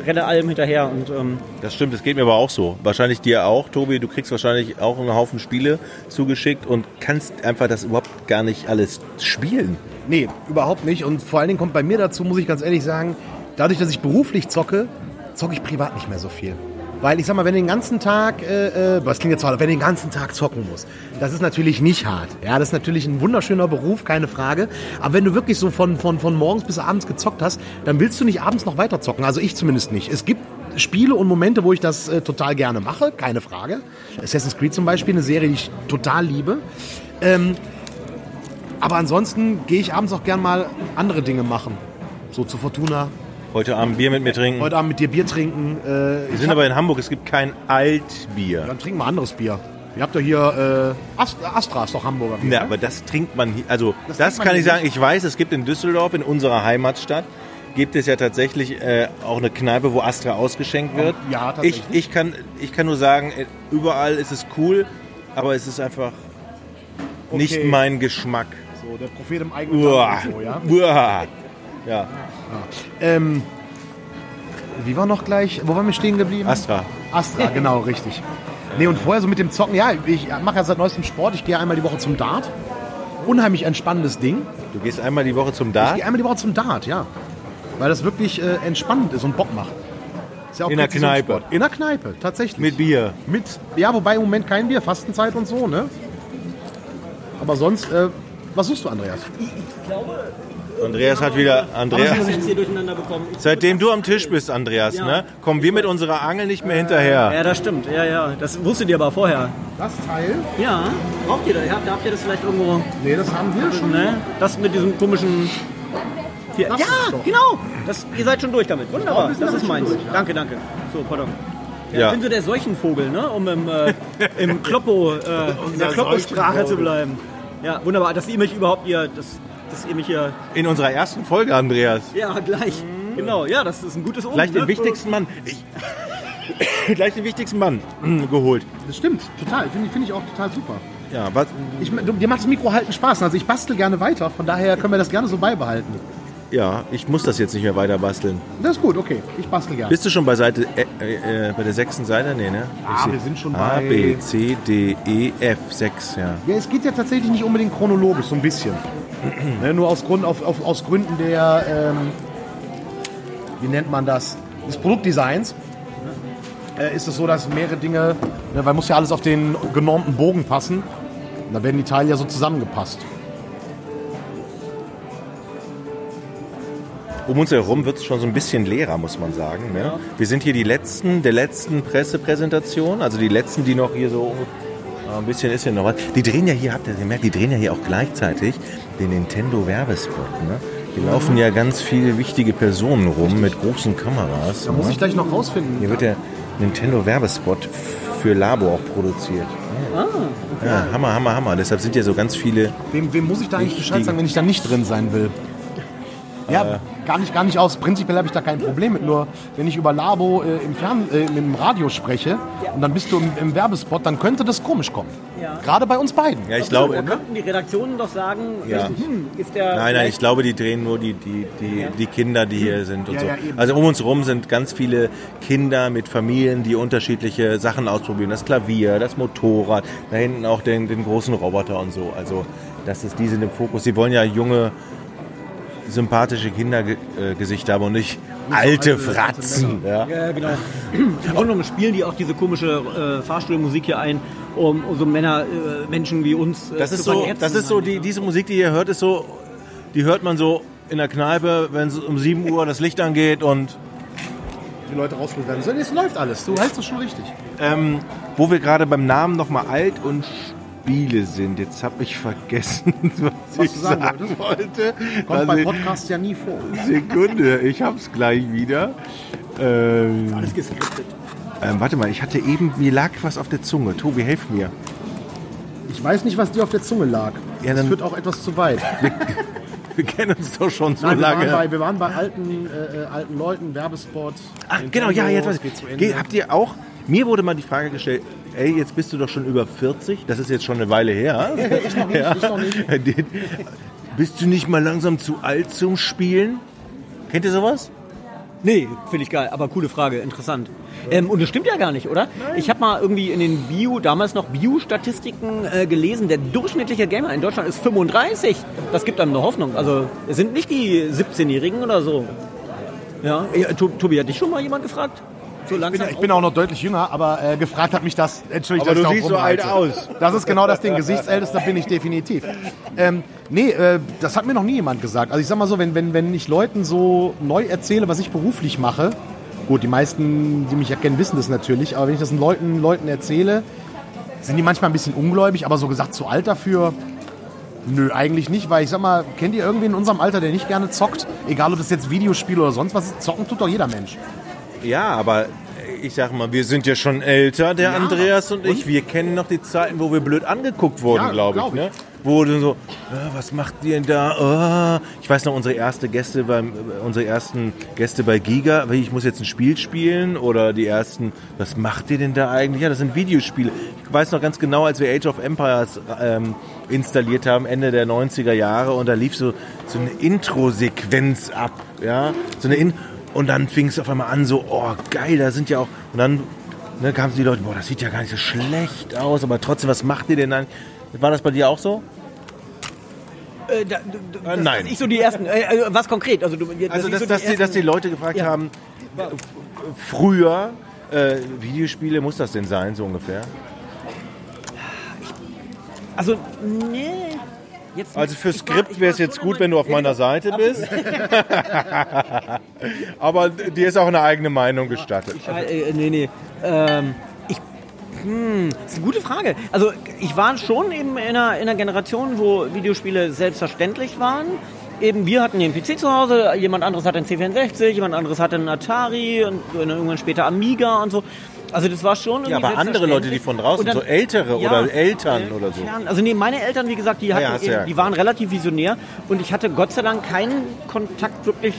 renne allem hinterher. Und, ähm, das stimmt, das geht mir aber auch so. Wahrscheinlich dir auch, Tobi, du kriegst wahrscheinlich auch einen Haufen Spiele zugeschickt und kannst einfach das überhaupt gar nicht alles spielen. Nee, überhaupt nicht. Und vor allen Dingen kommt bei mir dazu, muss ich ganz ehrlich sagen, dadurch, dass ich beruflich zocke, zocke ich privat nicht mehr so viel. Weil ich sag mal, wenn du den ganzen Tag, äh, äh, was klingt jetzt hart, wenn du den ganzen Tag zocken musst, das ist natürlich nicht hart. Ja, das ist natürlich ein wunderschöner Beruf, keine Frage. Aber wenn du wirklich so von, von, von morgens bis abends gezockt hast, dann willst du nicht abends noch weiter zocken. Also ich zumindest nicht. Es gibt Spiele und Momente, wo ich das äh, total gerne mache, keine Frage. Assassin's Creed zum Beispiel, eine Serie, die ich total liebe. Ähm, aber ansonsten gehe ich abends auch gern mal andere Dinge machen. So zu Fortuna. Heute Abend Bier mit mir trinken. Heute Abend mit dir Bier trinken. Äh, wir sind aber in Hamburg, es gibt kein Altbier. Dann trinken wir anderes Bier. Ihr habt doch hier äh, Astra, ist doch Hamburger Bier. Ja, ne? aber das trinkt man hier. Also, das, das kann ich sagen. Ich weiß, es gibt in Düsseldorf, in unserer Heimatstadt, gibt es ja tatsächlich äh, auch eine Kneipe, wo Astra ausgeschenkt wird. Ja, tatsächlich. Ich, ich, kann, ich kann nur sagen, äh, überall ist es cool, aber es ist einfach okay. nicht mein Geschmack. So, der Prophet im eigenen Uah. So, ja? Uah. Ja. Ja. Ähm, wie war noch gleich? Wo waren wir stehen geblieben? Astra. Astra, genau, richtig. Nee, und vorher so mit dem Zocken, ja, ich mache ja seit neuestem Sport, ich gehe einmal die Woche zum Dart. Unheimlich entspannendes Ding. Du gehst einmal die Woche zum Dart? Ich gehe einmal die Woche zum Dart, ja. Weil das wirklich äh, entspannend ist und Bock macht. Ja In der Kneipe. In der Kneipe, tatsächlich. Mit Bier. Mit, ja, wobei im Moment kein Bier, Fastenzeit und so, ne? Aber sonst äh, was suchst du, Andreas? Ich glaube. Andreas hat wieder. Andreas. Seitdem du am Tisch bist, Andreas, ja. ne, kommen wir mit unserer Angel nicht mehr hinterher. Ja, das stimmt. Ja, ja. Das wusstet ihr aber vorher. Das Teil? Ja. Braucht ihr das? Habt, habt ihr das vielleicht irgendwo? Nee, das haben wir schon. Ne? Das mit diesem komischen. Hier. Ja, genau. Das, ihr seid schon durch damit. Wunderbar. Das ist meins. Durch, ja. Danke, danke. So, pardon. Ja, ja. Ich bin so der Seuchenvogel, ne? um im, äh, im Kloppo, äh, in der Kloppo-Sprache zu bleiben. Ja, wunderbar, dass ihr mich überhaupt hier, dass, dass ihr mich hier... In unserer ersten Folge, Andreas. Ja, gleich. Mhm. Genau, ja, das ist ein gutes Omen. Gleich den ne? wichtigsten Mann. Ich, gleich den wichtigsten Mann geholt. Das stimmt, total. Finde find ich auch total super. Ja, was? Ich, dir macht das Mikro halten Spaß. Also ich bastel gerne weiter, von daher können wir das gerne so beibehalten. Ja, ich muss das jetzt nicht mehr weiter basteln. Das ist gut, okay. Ich bastel gerne. Bist du schon bei Seite äh, äh, bei der sechsten Seite? Nee, ne? Ah, wir sind schon A, bei... B, C, D, E, F, 6, ja. Ja, es geht ja tatsächlich nicht unbedingt chronologisch, so ein bisschen. ne, nur aus, Grund, auf, auf, aus Gründen der, ähm, wie nennt man das, des Produktdesigns äh, ist es so, dass mehrere Dinge, ne, weil muss ja alles auf den genormten Bogen passen. Da werden die Teile ja so zusammengepasst. Um uns herum wird es schon so ein bisschen leerer, muss man sagen. Ne? Ja. Wir sind hier die letzten der letzten Pressepräsentation, also die letzten, die noch hier so ein bisschen ist hier noch was. Die drehen ja hier, habt ihr gemerkt, die drehen ja hier auch gleichzeitig den Nintendo Werbespot. Ne? Hier laufen ja ganz viele wichtige Personen rum mit großen Kameras. Da ne? muss ich gleich noch rausfinden. Hier wird der Nintendo Werbespot für Labo auch produziert. Ah, okay. Ja, Hammer, Hammer, Hammer. Deshalb sind ja so ganz viele. Wem, wem muss ich da eigentlich Bescheid sagen, wenn ich da nicht drin sein will? Ja, äh, gar nicht, gar nicht aus. Prinzipiell habe ich da kein Problem mit. Nur wenn ich über Labo äh, im, Fern-, äh, im Radio spreche und dann bist du im, im, Werbespot, dann könnte das komisch kommen. Ja. Gerade bei uns beiden. Ja, ich glaube. Da könnten die Redaktionen doch sagen, Ja. hm, ist der. Nein, nein, ich glaube, die drehen nur die, die, die, die Kinder, die hier sind und Ja, so. ja, also um uns rum sind ganz viele Kinder mit Familien, die unterschiedliche Sachen ausprobieren. Das Klavier, das Motorrad, da hinten auch den, den großen Roboter und so. Also das ist, die sind im Fokus. Sie wollen ja junge, sympathische Kindergesichter haben und nicht alte alte- Fratzen. Ja. Ja, genau. Grunde genommen spielen die auch diese komische äh, Fahrstuhlmusik hier ein, um, um so Männer, äh, Menschen wie uns äh, Das zu ist so, das ist so die, diese Musik, die ihr hört, ist so, die hört man so in der Kneipe, wenn es um 7 Uhr das Licht angeht und Die Leute rausgeholt werden. So, Es läuft alles. Du hältst das schon richtig. Ähm, wo wir gerade beim Namen nochmal alt und Spiele sind. Jetzt habe ich vergessen, was, ich du sagen sagen wollte. Kommt Also, Podcasts ja nie vor. Sekunde, ich hab's gleich wieder. Ähm, Alles geskriptet. ähm, warte mal, ich hatte eben, mir lag was auf der Zunge. Tobi, helf mir. Ich weiß nicht, was dir auf der Zunge lag. Ja, das führt auch etwas zu weit. Wir kennen uns doch schon so Nein, wir, lange. waren bei, wir waren bei alten, äh, äh, alten Leuten, Werbespot. Ach, Nintendo, genau, ja, jetzt es ich. Ge- Habt ihr auch, mir wurde mal die Frage gestellt, ey, jetzt bist du doch schon über 40, das ist jetzt schon eine Weile her. ich noch nicht, ich noch nicht. bist du nicht mal langsam zu alt zum Spielen? Kennt ihr sowas? Nee, finde ich geil, aber coole Frage, interessant. Ähm, und das stimmt ja gar nicht, oder? Ich habe mal irgendwie in den Bio, damals noch Bio-Statistiken äh, gelesen, der durchschnittliche Gamer in Deutschland ist 35. Das gibt einem eine Hoffnung. Also es sind nicht die 17-Jährigen oder so. Ja, ja To- Tobi, hat dich schon mal jemand gefragt? So Ich bin, ich bin auch noch deutlich jünger, aber äh, gefragt hat mich das. Entschuldigung, Aber dass du ich siehst so alt aus. Das ist genau das Ding. Gesichtsältester bin ich definitiv. Ähm, nee, äh, das hat mir noch nie jemand gesagt. Also ich sag mal so, wenn, wenn, wenn ich Leuten so neu erzähle, was ich beruflich mache, gut, die meisten, die mich ja kennen, wissen das natürlich, aber wenn ich das den Leuten, Leuten erzähle, sind die manchmal ein bisschen ungläubig, aber so gesagt, zu alt dafür, nö, eigentlich nicht, weil ich sag mal, kennt ihr irgendwen in unserem Alter, der nicht gerne zockt? Egal, ob das jetzt Videospiele oder sonst was ist, zocken tut doch jeder Mensch. Ja, aber ich sag mal, wir sind ja schon älter, der Ja, Andreas und, ich. Wir kennen noch die Zeiten, wo wir blöd angeguckt wurden, Ja, glaube ich. glaub ich. Ne? Wo du so, äh, was macht ihr denn da? Oh. Ich weiß noch, unsere erste Gäste beim, unsere ersten Gäste bei Giga, ich muss jetzt ein Spiel spielen oder die ersten, was macht ihr denn da eigentlich? Ja, das sind Videospiele. Ich weiß noch ganz genau, als wir Age of Empires ähm, installiert haben, Ende der 90er Jahre und da lief so, so eine Intro-Sequenz ab, ja, so eine In und dann fing es auf einmal an, so, oh geil, da sind ja auch, und dann ne, kamen die Leute, boah, das sieht ja gar nicht so schlecht aus, aber trotzdem, was macht ihr denn dann? War das bei dir auch so? Äh, da, da, das, nein. Das ich so die ersten. Äh, äh, was konkret? Also, du, Also, ich dass, so dass, die, dass die Leute gefragt Ja. haben, äh, früher, äh, Videospiele, muss das denn sein, so ungefähr? Also, nee. Jetzt, Also für ich Skript ich wäre es jetzt gut, wenn du auf meiner Seite bist. Aber dir ist auch eine eigene Meinung gestattet. Äh, äh, nee, nee. Ähm, ich, hm, das ist eine gute Frage. Also ich war schon eben in einer, in einer Generation, wo Videospiele selbstverständlich waren. Eben wir hatten den PC zu Hause, jemand anderes hatte einen C64, jemand anderes hatte einen Atari und dann irgendwann später Amiga und so. Also das war schon irgendwie Ja, aber andere Leute, die von draußen, dann- so ältere oder Eltern oder so. Also nee, meine Eltern, wie gesagt, die, hatten ja, ja. die waren relativ visionär und ich hatte Gott sei Dank keinen Kontakt wirklich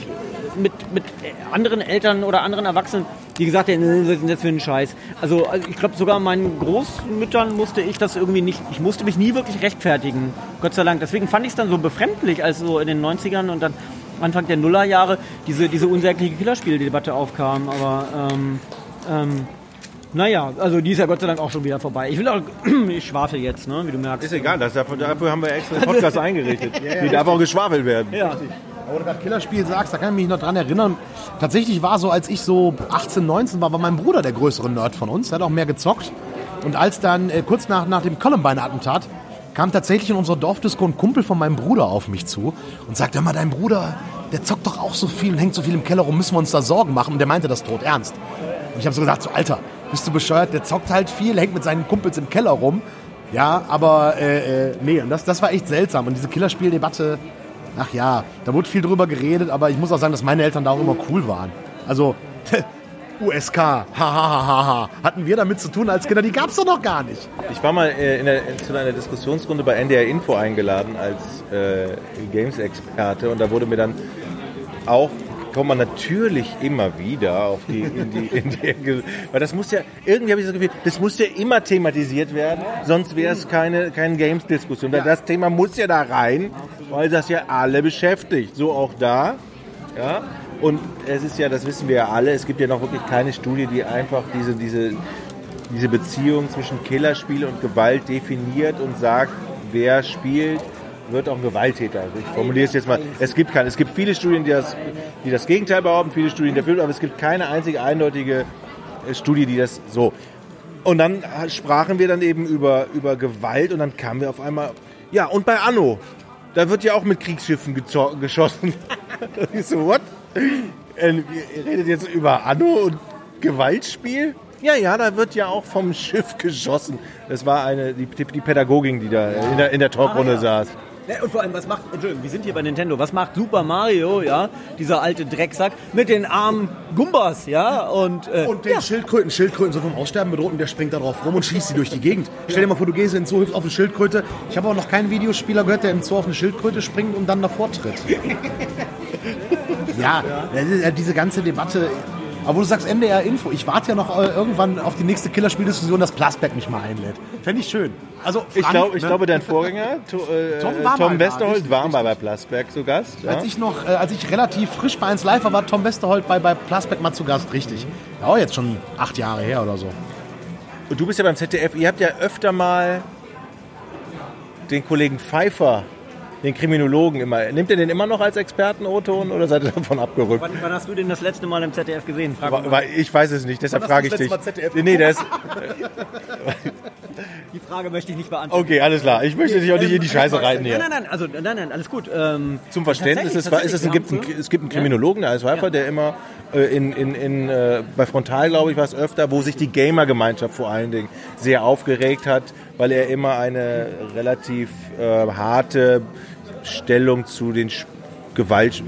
mit, mit anderen Eltern oder anderen Erwachsenen, die gesagt haben, "Äh, was ist denn das für ein Scheiß. Also, also ich glaube, sogar meinen Großmüttern musste ich das irgendwie nicht, ich musste mich nie wirklich rechtfertigen, Gott sei Dank. Deswegen fand ich es dann so befremdlich, als so in den 90ern und dann Anfang der Nullerjahre diese, diese unsägliche Killerspieldebatte aufkam. Aber ähm, ähm, naja, also die ist ja Gott sei Dank auch schon wieder vorbei. Ich will auch, ich schwafel jetzt, ne, wie du merkst. Ist egal, das, dafür, dafür haben wir extra den Podcast eingerichtet. Die darf auch geschwafelt werden. Ja. Aber du gerade Killerspiel sagst, da kann ich mich noch dran erinnern. Tatsächlich war so, als ich so 18, 19 war, war mein Bruder der größere Nerd von uns. Der hat auch mehr gezockt. Und als dann äh, kurz nach, nach dem Columbine-Attentat kam tatsächlich in unserer Dorfdisco ein Kumpel von meinem Bruder auf mich zu und sagte, hör mal, dein Bruder, der zockt doch auch so viel und hängt so viel im Keller rum, müssen wir uns da Sorgen machen? Und der meinte das tot ernst. Und ich habe so gesagt, so Alter, bist du bescheuert? Der zockt halt viel, hängt mit seinen Kumpels im Keller rum. Ja, aber äh, äh, nee, und das, das war echt seltsam. Und diese Killerspieldebatte, ach ja, da wurde viel drüber geredet, aber ich muss auch sagen, dass meine Eltern da auch immer cool waren. Also, USK, hahaha, hatten wir damit zu tun als Kinder, die gab es doch noch gar nicht. Ich war mal äh, in der, zu einer Diskussionsrunde bei NDR Info eingeladen als äh, Games-Experte und da wurde mir dann auch kommt man natürlich immer wieder auf die, in die, in die weil das muss ja, irgendwie habe ich das Gefühl, das muss ja immer thematisiert werden, sonst wäre es keine, keine Games-Diskussion. Das Thema muss ja da rein, weil das ja alle beschäftigt. So auch da. Ja? Und es ist ja, das wissen wir ja alle, es gibt ja noch wirklich keine Studie, die einfach diese, diese, diese Beziehung zwischen Killerspiel und Gewalt definiert und sagt, wer spielt, wird auch ein Gewalttäter. Also ich formuliere es jetzt mal. Es gibt keine, es gibt viele Studien, die das, die das Gegenteil behaupten, viele Studien dafür, aber es gibt keine einzige eindeutige äh, Studie, die das so. Und dann sprachen wir dann eben über, über Gewalt und dann kamen wir auf einmal, ja, und bei Anno, da wird ja auch mit Kriegsschiffen geschossen. ich so, what? Ihr redet jetzt über Anno und Gewaltspiel? Ja, ja, da wird ja auch vom Schiff geschossen. Das war eine, die, die Pädagogin, die da in der, in der Talkrunde ah, ja. saß. Ja, und vor allem, was macht, Entschuldigung, wir sind hier bei Nintendo, was macht Super Mario, ja, dieser alte Drecksack, mit den armen Gumbas, ja, und... Äh, und den ja. Schildkröten, Schildkröten so vom Aussterben bedroht der springt da drauf rum und schießt sie durch die Gegend. Stell dir mal vor, du gehst in den Zoo, hüpfst auf eine Schildkröte. Ich habe auch noch keinen Videospieler gehört, der im Zoo auf eine Schildkröte springt und dann davor tritt. ja, ja, diese ganze Debatte aber wo du sagst NDR Info, ich warte ja noch äh, irgendwann auf die nächste Killerspieldiskussion, dass Plasberg mich mal einlädt. Fände ich schön. Also Frank, ich, glaub, ich ne? glaube, dein Vorgänger, to, äh, Tom, war Tom Westerholt, war mal bei Plasberg zu Gast. Ja? Als ich noch, äh, als ich relativ frisch bei 1 Live war, war Tom Westerholt bei, bei Plasberg mal zu Gast, richtig. Ja, auch jetzt schon acht Jahre her oder so. Und du bist ja beim ZDF, ihr habt ja öfter mal den Kollegen Pfeiffer den Kriminologen immer. Nimmt ihr den immer noch als Experten, O-Ton, oder seid ihr davon abgerückt? Wann, wann, hast du den das letzte Mal im ZDF gesehen? War, ich weiß es nicht, deshalb frage ich dich. Nee, der ist. Die Frage möchte ich nicht beantworten. Okay, alles klar. Ich möchte dich auch nicht in die Scheiße reiten hier. Nein, nein, nein, also, nein, nein, alles gut. Ähm, Zum Verständnis, es, ist, es, gibt einen, es gibt einen Kriminologen, der Pfeiffer, ja. der immer äh, in, in, in, äh, bei Frontal, glaube ich, war es öfter, wo sich die Gamer-Gemeinschaft vor allen Dingen sehr aufgeregt hat, weil er immer eine relativ äh, harte Stellung zu den Gewalt,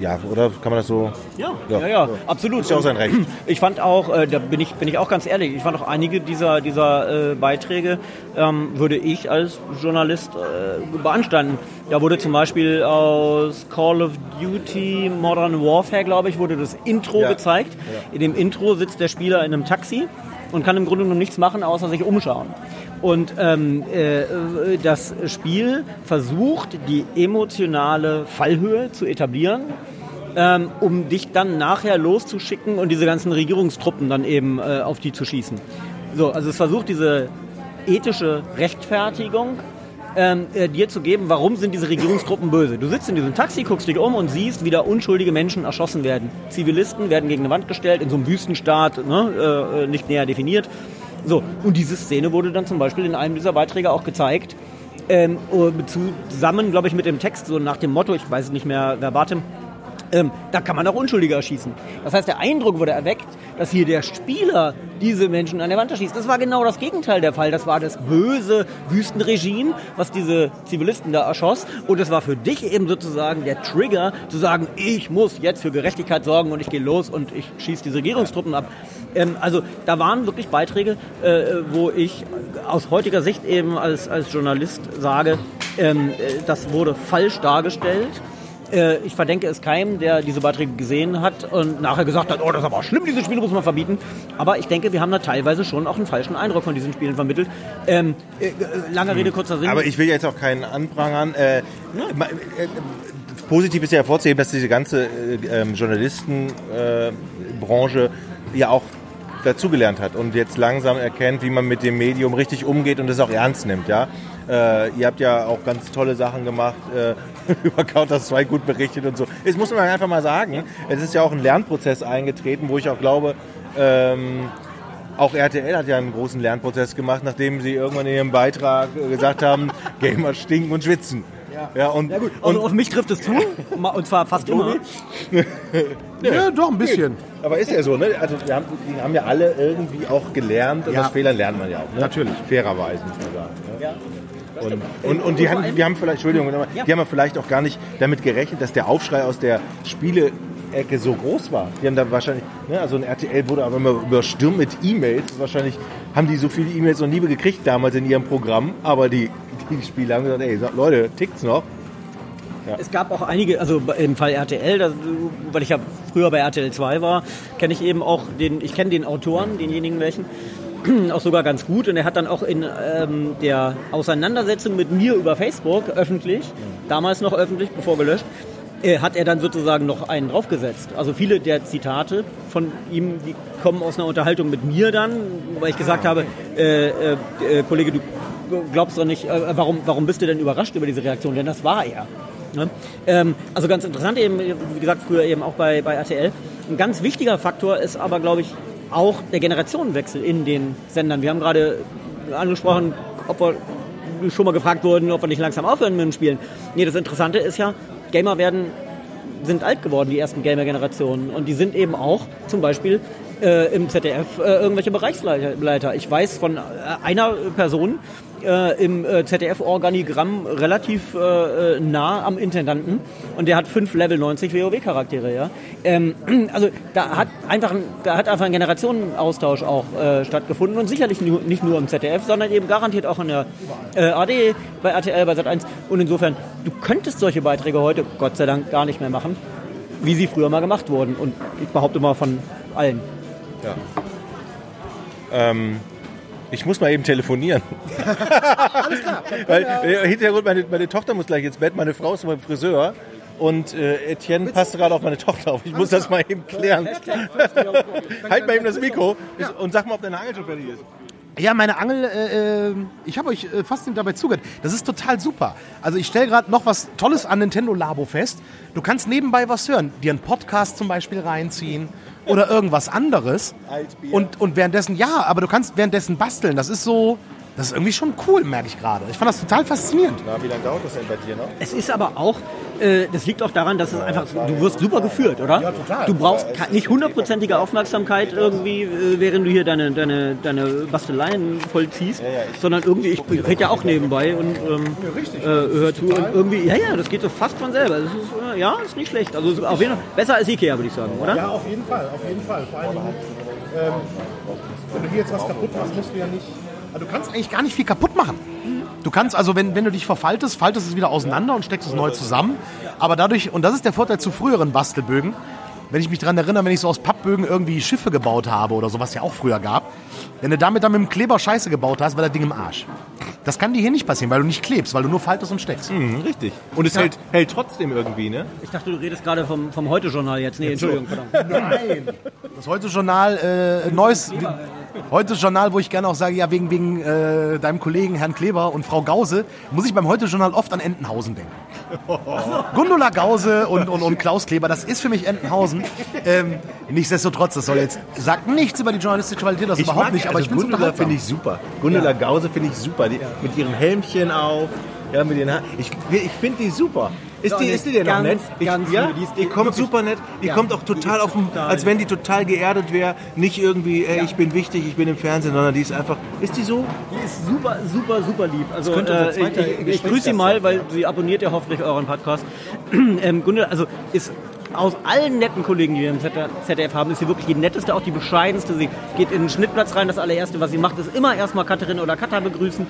ja, oder kann man das so? Ja, ja, ja, ja absolut. Ist ja auch sein Recht. Ich fand auch, äh, da bin ich, bin ich auch ganz ehrlich, ich fand auch einige dieser, dieser äh, Beiträge ähm, würde ich als Journalist äh, beanstanden. Da wurde zum Beispiel aus Call of Duty Modern Warfare, glaube ich, wurde das Intro ja. gezeigt. In dem Intro sitzt der Spieler in einem Taxi und kann im Grunde genommen nichts machen, außer sich umschauen. Und ähm, äh, das Spiel versucht, die emotionale Fallhöhe zu etablieren, ähm, um dich dann nachher loszuschicken und diese ganzen Regierungstruppen dann eben äh, auf die zu schießen. So, also es versucht diese ethische Rechtfertigung ähm, äh, dir zu geben, warum sind diese Regierungstruppen böse. Du sitzt in diesem Taxi, guckst dich um und siehst, wie da unschuldige Menschen erschossen werden. Zivilisten werden gegen eine Wand gestellt, in so einem Wüstenstaat, ne, äh, nicht näher definiert. So, und diese Szene wurde dann zum Beispiel in einem dieser Beiträge auch gezeigt. Ähm, zusammen, glaube ich, mit dem Text, so nach dem Motto, ich weiß es nicht mehr verbatim, ähm, da kann man auch Unschuldige erschießen. Das heißt, der Eindruck wurde erweckt, dass hier der Spieler diese Menschen an der Wand erschießt. Das war genau das Gegenteil der Fall. Das war das böse Wüstenregime, was diese Zivilisten da erschoss. Und es war für dich eben sozusagen der Trigger, zu sagen, ich muss jetzt für Gerechtigkeit sorgen und ich gehe los und ich schieße diese Regierungstruppen ab. Ähm, also da waren wirklich Beiträge, äh, wo ich aus heutiger Sicht eben als, als Journalist sage, ähm, äh, das wurde falsch dargestellt. Äh, ich verdenke es keinem, der diese Beiträge gesehen hat und nachher gesagt hat, oh, das ist aber schlimm, diese Spiele muss man verbieten. Aber ich denke, wir haben da teilweise schon auch einen falschen Eindruck von diesen Spielen vermittelt. Ähm, äh, äh lange Rede, kurzer Sinn. Aber ich will jetzt auch keinen anprangern. Äh, ja. Äh, positiv ist ja hervorzuheben, dass diese ganze ähm, Journalistenbranche ja auch dazugelernt hat und jetzt langsam erkennt, wie man mit dem Medium richtig umgeht und es auch ernst nimmt. Ja? Äh, ihr habt ja auch ganz tolle Sachen gemacht, äh, über Counter-Strike gut berichtet und so. Das muss man einfach mal sagen. Es ist ja auch ein Lernprozess eingetreten, wo ich auch glaube, ähm, auch RTL hat ja einen großen Lernprozess gemacht, nachdem sie irgendwann in ihrem Beitrag gesagt haben, Gamer stinken und schwitzen. Ja, ja und, ja gut. Also und auf mich trifft es zu, und zwar fast immer. ja, doch, ein bisschen. Aber ist ja so, ne? Also wir haben, die haben ja alle irgendwie auch gelernt und ja. aus Fehlern lernt man ja auch. Ne? Natürlich. Fairerweise, muss man sagen. Ne? Ja. Und, und, und, die, haben, die haben vielleicht, Entschuldigung, ja. die haben ja vielleicht auch gar nicht damit gerechnet, dass der Aufschrei aus der Spiele-Ecke so groß war. Die haben da wahrscheinlich, ne, also ein RTL wurde aber immer überstürmt mit E-Mails. Wahrscheinlich haben die so viele E-Mails noch nie gekriegt damals in ihrem Programm, aber die, die Spieler haben gesagt, ey, Leute, tickt's noch? Es gab auch einige, also im Fall RTL, das, weil ich ja früher bei RTL 2 war, kenne ich eben auch den, ich kenne den Autoren, denjenigen welchen, auch sogar ganz gut. Und er hat dann auch in ähm, der Auseinandersetzung mit mir über Facebook öffentlich, damals noch öffentlich, bevor gelöscht, äh, hat er dann sozusagen noch einen draufgesetzt. Also viele der Zitate von ihm, die kommen aus einer Unterhaltung mit mir dann, weil ich gesagt habe, äh, äh, äh, Kollege, du glaubst doch nicht, äh, warum, warum bist du denn überrascht über diese Reaktion? Denn das war er. Ne? Ähm, also ganz interessant eben, wie gesagt, früher eben auch bei, bei RTL. Ein ganz wichtiger Faktor ist aber, glaube ich, auch der Generationenwechsel in den Sendern. Wir haben gerade angesprochen, ob wir schon mal gefragt wurden, ob wir nicht langsam aufhören mit dem Spielen. Nee, das Interessante ist ja, Gamer werden, sind alt geworden, die ersten Gamer-Generationen. Und die sind eben auch zum Beispiel äh, im ZDF äh, irgendwelche Bereichsleiter. Ich weiß von äh, einer Person, äh, im äh, ZDF-Organigramm relativ nah am Intendanten und der hat fünf Level 90 WoW-Charaktere. Ja? Ähm, also da hat einfach ein, da hat einfach ein Generationenaustausch auch stattgefunden und sicherlich nur, nicht nur im ZDF, sondern eben garantiert auch in der AD, bei RTL, bei Sat1 und insofern, du könntest solche Beiträge heute Gott sei Dank gar nicht mehr machen, wie sie früher mal gemacht wurden und ich behaupte mal von allen. Ja. Ähm, ich muss mal eben telefonieren. Alles klar. Weil äh, Hintergrund, meine, meine Tochter muss gleich ins Bett, meine Frau ist beim Friseur. Und äh, Etienne passt gerade auf meine Tochter auf. Ich muss das mal eben klären. halt mal eben das Mikro und sag mal, ob deine Angel schon fertig ist. Ja, meine Angel, äh, äh, ich habe euch äh, fast dabei zugehört. Das ist total super. Also ich stelle gerade noch was Tolles an Nintendo Labo fest. Du kannst nebenbei was hören, dir einen Podcast zum Beispiel reinziehen oder irgendwas anderes. Altbier. Und, und währenddessen, ja, aber du kannst währenddessen basteln. Das ist so, das ist irgendwie schon cool, merke ich gerade. Ich fand das total faszinierend. Na, wie lange dauert das denn bei dir noch? Es ist aber auch, äh, das liegt auch daran, dass es einfach, du wirst super geführt, oder? Ja, total. Du brauchst ke- nicht hundertprozentige Aufmerksamkeit irgendwie, äh, während du hier deine, deine, deine Basteleien vollziehst, sondern irgendwie, ich rede ja auch nebenbei und ähm, äh, hör zu und irgendwie, ja, ja, das geht so fast von selber. Das ist, äh, ja, ist nicht schlecht. Also so auf jeden Fall besser als Ikea, würde ich sagen, oder? Ja, auf jeden Fall, auf jeden Fall. Vor Dingen, ähm, wenn du hier jetzt was kaputt machst, musst du ja nicht. Also du kannst eigentlich gar nicht viel kaputt machen. Du kannst also, wenn, wenn du dich verfaltest, faltest es wieder auseinander und steckst es neu zusammen. Aber dadurch, und das ist der Vorteil zu früheren Bastelbögen, wenn ich mich daran erinnere, wenn ich so aus Pappbögen irgendwie Schiffe gebaut habe oder so, was ja auch früher gab, wenn du damit dann mit dem Kleber Scheiße gebaut hast, war das Ding im Arsch. Das kann dir hier nicht passieren, weil du nicht klebst, weil du nur faltest und steckst. Mhm, richtig. Und es hält, hält trotzdem irgendwie, ne? Ich dachte, du redest gerade vom, vom Heute-Journal jetzt. Nee, Entschuldigung, verdammt. Nein. Das Heute-Journal, äh, neues Heute-Journal, wo ich gerne auch sage, ja, wegen, wegen äh, deinem Kollegen Herrn Kleber und Frau Gause, muss ich beim Heute-Journal oft an Entenhausen denken. Gundula Gause und, und, und Klaus Kleber, das ist für mich Entenhausen. Ähm, nichtsdestotrotz, das soll jetzt, sagt nichts über die journalistische Qualität, das überhaupt nicht, aber also ich Gundula finde ich super. Gundula Gause finde ich super. Die, Mit ihrem Helmchen auf, ja, mit den Haaren. Ich, ich finde die super. Ist die, Ja, ist die denn noch ganz, nett? Ich, ganz ja. Die ist- die, kommt wirklich- super nett. Die Ja, kommt auch die total auf dem, als wenn die total geerdet wäre. Nicht irgendwie, ey, ich bin wichtig, ich bin im Fernsehen, sondern die ist einfach, ist die so? Die ist super, super, super lieb. Also äh, ich, ich, ich grüße sie mal, weil sie abonniert ja hoffentlich euren Podcast. ähm, Gundula, also ist aus allen netten Kollegen, die wir im ZDF haben, ist sie wirklich die netteste, auch die bescheidenste. Sie geht in den Schnittplatz rein. Das allererste, was sie macht, ist immer erstmal Katharin oder Katha begrüßen.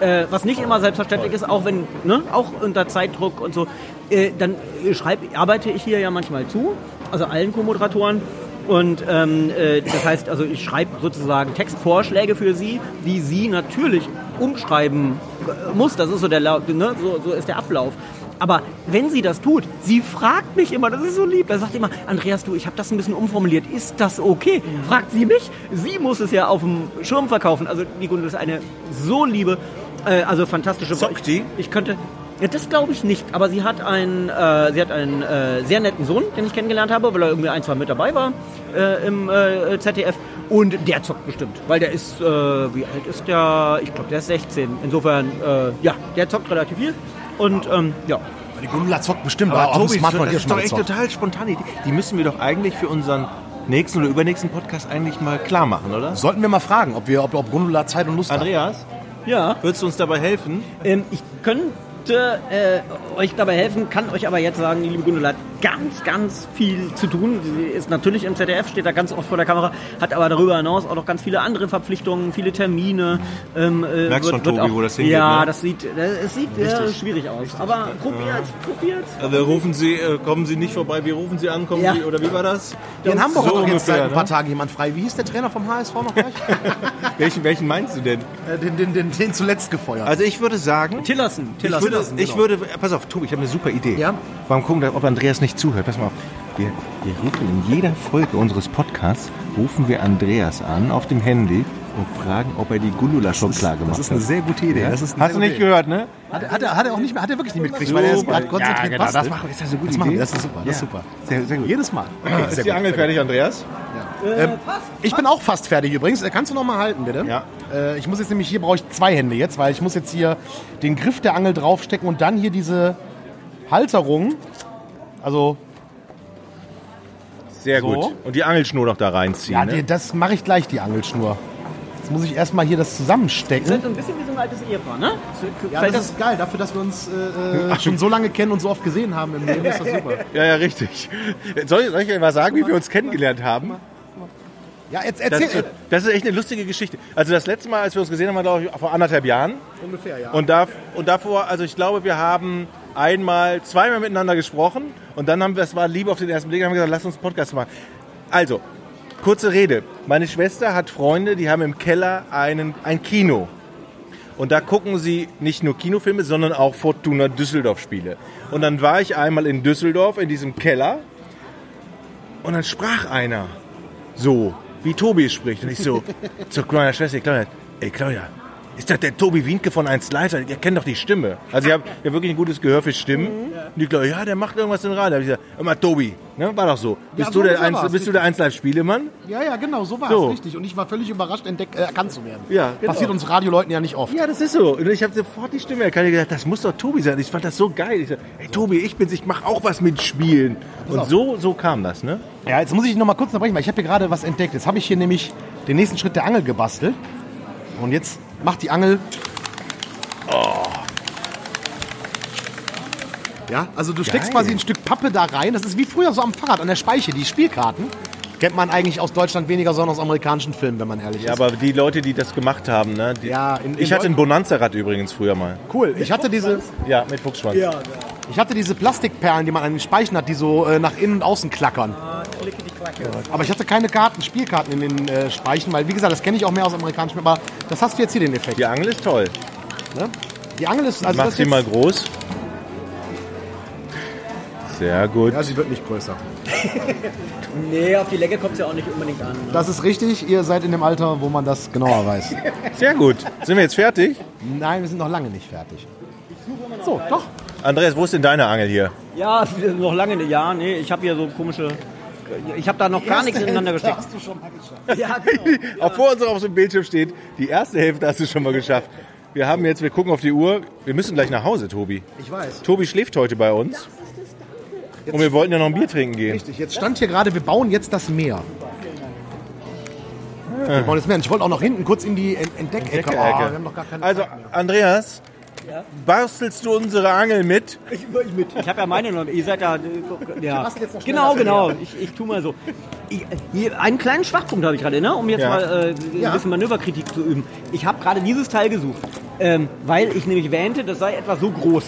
Äh, was nicht immer selbstverständlich ist, auch wenn, ne, auch unter Zeitdruck und so. Äh, dann äh, schreib, arbeite ich hier ja manchmal zu, also allen Co-Moderatoren. Und ähm, äh, das heißt, also ich schreibe sozusagen Textvorschläge für sie, die sie natürlich umschreiben äh, muss. Das ist so der ne, so, so ist der Ablauf. Aber wenn sie das tut, sie fragt mich immer, das ist so lieb. Er sagt immer, Andreas, du, ich habe das ein bisschen umformuliert. Ist das okay? Fragt sie mich. Sie muss es ja auf dem Schirm verkaufen. Also die Gundel ist eine so liebe, äh, also fantastische. Zockt die? Ich könnte. Ja, das glaube ich nicht. Aber sie hat einen, äh, sie hat einen äh, sehr netten Sohn, den ich kennengelernt habe, weil er irgendwie ein, zwei mit dabei war äh, im äh, ZDF. Und der zockt bestimmt, weil der ist, äh, wie alt ist der? Ich glaube, der ist 16. Insofern, äh, ja, der zockt relativ viel. Und ähm, ja, Die Gundula zockt bestimmt, Aber aber auf dem Tobi, Smartphone das ist schon doch echt gezockt. total spontan. Die, die müssen wir doch eigentlich für unseren nächsten oder übernächsten Podcast eigentlich mal klar machen, oder? Sollten wir mal fragen, ob, wir, ob, ob Gundula Zeit und Lust hat. Andreas, ja. würdest du uns dabei helfen? Ähm, ich kann wollte äh, euch dabei helfen, kann euch aber jetzt sagen, die liebe Gundula hat ganz, ganz viel zu tun. Sie ist natürlich im ZDF, steht da ganz oft vor der Kamera, hat aber darüber hinaus auch noch ganz viele andere Verpflichtungen, viele Termine. Ähm, äh, Merkst schon, Tobi, auch, wo das hingeht, Ja, ne? das sieht, äh, es sieht äh, schwierig aus. Aber probiert's, probiert's. Also rufen Sie, äh, kommen Sie nicht vorbei, wir rufen Sie an, kommen Ja. Sie, oder wie war das? Hier in Hamburg So hat doch jetzt ungefähr, seit ein paar ne? Tagen jemand frei. Wie hieß der Trainer vom HSV noch gleich? Welchen, welchen meinst du denn? Äh, den, den, den, den zuletzt gefeuert. Also ich würde sagen, Tillerson, Tillerson. Würde, lassen, ich genau. würde, pass auf, Tobi, ich habe eine super Idee. Ja? Warum gucken, ob Andreas nicht zuhört? Pass mal auf. Wir, wir rufen in jeder Folge unseres Podcasts, rufen wir Andreas an auf dem Handy und fragen, ob er die Gundula schon klar gemacht das ist eine hat. sehr gute Idee. Ja? Das ist Hast du nicht gute gehört, ne? Idee. Hat, er- hat, er, hat er auch nicht mehr, hat er wirklich nicht mitgekriegt, weil er ist gerade Ja, konzentriert genau, das bastelt. machen wir. Ist das eine gute das machen wir, Idee? das ist super, das ist Ja. super. Sehr, sehr gut. Jedes Mal. Ist die Angel fertig, Andreas? Ähm, ich bin auch fast fertig übrigens. Äh, Kannst du noch mal halten, bitte? Ja. Äh, ich muss jetzt nämlich, hier brauche ich zwei Hände jetzt, weil ich muss jetzt hier den Griff der Angel draufstecken und dann hier diese Halterung. Also, Sehr So. gut. Und die Angelschnur noch da reinziehen. ja, ne? die, das mache ich gleich, die Angelschnur. Jetzt muss ich erstmal hier das zusammenstecken. seid so ein bisschen wie so ein altes Ehepaar, ne? Ja, Fällt das ist geil. Dafür, dass wir uns äh, äh, schon so lange kennen und so oft gesehen haben im Leben, ist das super. Ja, ja, richtig. Soll, soll ich euch mal sagen, wie wir uns kennengelernt haben? Ja, jetzt Das, erzähl. das ist echt eine lustige Geschichte. Also das letzte Mal, als wir uns gesehen haben, war glaube ich vor anderthalb Jahren. ungefähr, ja. Und, da, und davor, also ich glaube, wir haben einmal, zweimal miteinander gesprochen. Und dann haben wir, es war Liebe auf den ersten Blick, haben wir gesagt, lass uns einen Podcast machen. Also, kurze Rede. Meine Schwester hat Freunde, die haben im Keller einen, ein Kino. Und da gucken sie nicht nur Kinofilme, sondern auch Fortuna Düsseldorf Spiele. Und dann war ich einmal in Düsseldorf in diesem Keller und dann sprach einer so, wie Tobi spricht. Und ich so zur kleinen Schwester, Claudia, ey Claudia, ist das der Tobi Wienke von 1 Live? Ihr kennt doch die Stimme. Also ihr habt ja wirklich ein gutes Gehör für Stimmen. Und die Claudia, ja, der macht irgendwas im Radio. Da hab ich gesagt, immer Tobi, ne? war doch so. Bist, so du, der ungefähr 1, war's, bist du der 1 Live Spielemann? Ja, ja, genau, so war So. es, richtig. Und ich war völlig überrascht, entdeck, äh, erkannt zu werden. Ja, genau. Passiert uns Radioleuten ja nicht oft. Ja, das ist so. Und ich habe sofort die Stimme erkannt. Ich gedacht, das muss doch Tobi sein. Ich fand das so geil. Ich sag, hey Tobi, ich bin's, ich mache auch was mit Spielen. Und auf. so, so kam das, ne? Ja, jetzt muss ich noch mal kurz unterbrechen, weil ich habe hier gerade was entdeckt. Jetzt habe ich hier nämlich den nächsten Schritt der Angel gebastelt. Und jetzt macht die Angel. Ja, also du steckst Geil. quasi ein Stück Pappe da rein. Das ist wie früher so am Fahrrad an der Speiche, die Spielkarten. Kennt man eigentlich aus Deutschland weniger, sondern aus amerikanischen Filmen, wenn man ehrlich Ja, ist. aber die Leute, die das gemacht haben, ne? Die, Ja, in- in ich hatte ein Bonanza-Rad übrigens früher mal. cool. Ich hatte diese, Ja, mit Fuchsschwanz. ich hatte diese Plastikperlen, die man an den Speichen hat, die so äh, nach innen und außen klackern. Aber ich hatte keine Karten, Spielkarten in den äh, Speichen, weil wie gesagt, das kenne ich auch mehr aus amerikanischen. Aber das hast du jetzt hier den Effekt. Die Angel ist toll. Ne? Die Angel ist also Mach sie jetzt- mal groß. Sehr gut. Ja, sie wird nicht größer. Nee, auf die Länge kommt es ja auch nicht unbedingt an. Ne? Das ist richtig. Ihr seid in dem Alter, wo man das genauer weiß. Sehr gut. Sind wir jetzt fertig? Nein, wir sind noch lange nicht fertig. So, doch. Andreas, wo ist denn deine Angel hier? Ja, noch lange nicht. Ja, nee, ich habe hier so komische. Ich habe da noch gar nichts ineinander gesteckt. Hast du schon mal geschafft. Ja, genau. Auch vor uns auf dem Bildschirm steht, die erste Hälfte hast du schon mal geschafft. Wir haben jetzt, wir gucken auf die Uhr. Wir müssen gleich nach Hause, Tobi. Ich weiß. Tobi schläft heute bei uns. Und wir wollten ja noch ein Bier trinken gehen. Richtig. Jetzt stand hier gerade, wir bauen jetzt das Meer. Wir bauen das Meer. Ich wollte auch noch hinten kurz in die Ent- Entdeckecke. Ecke, Oh, wir haben noch gar keine Also, Zeit Andreas, bastelst du unsere Angel mit? Ich habe ja meine noch. Ihr seid ja. ja. Genau, genau. Ich, ich tu mal so. Ich, hier, einen kleinen Schwachpunkt habe ich gerade, ne? um jetzt Ja. mal äh, ein Ja. bisschen Manöverkritik zu üben. Ich habe gerade dieses Teil gesucht, ähm, weil ich nämlich wähnte, das sei etwa so groß.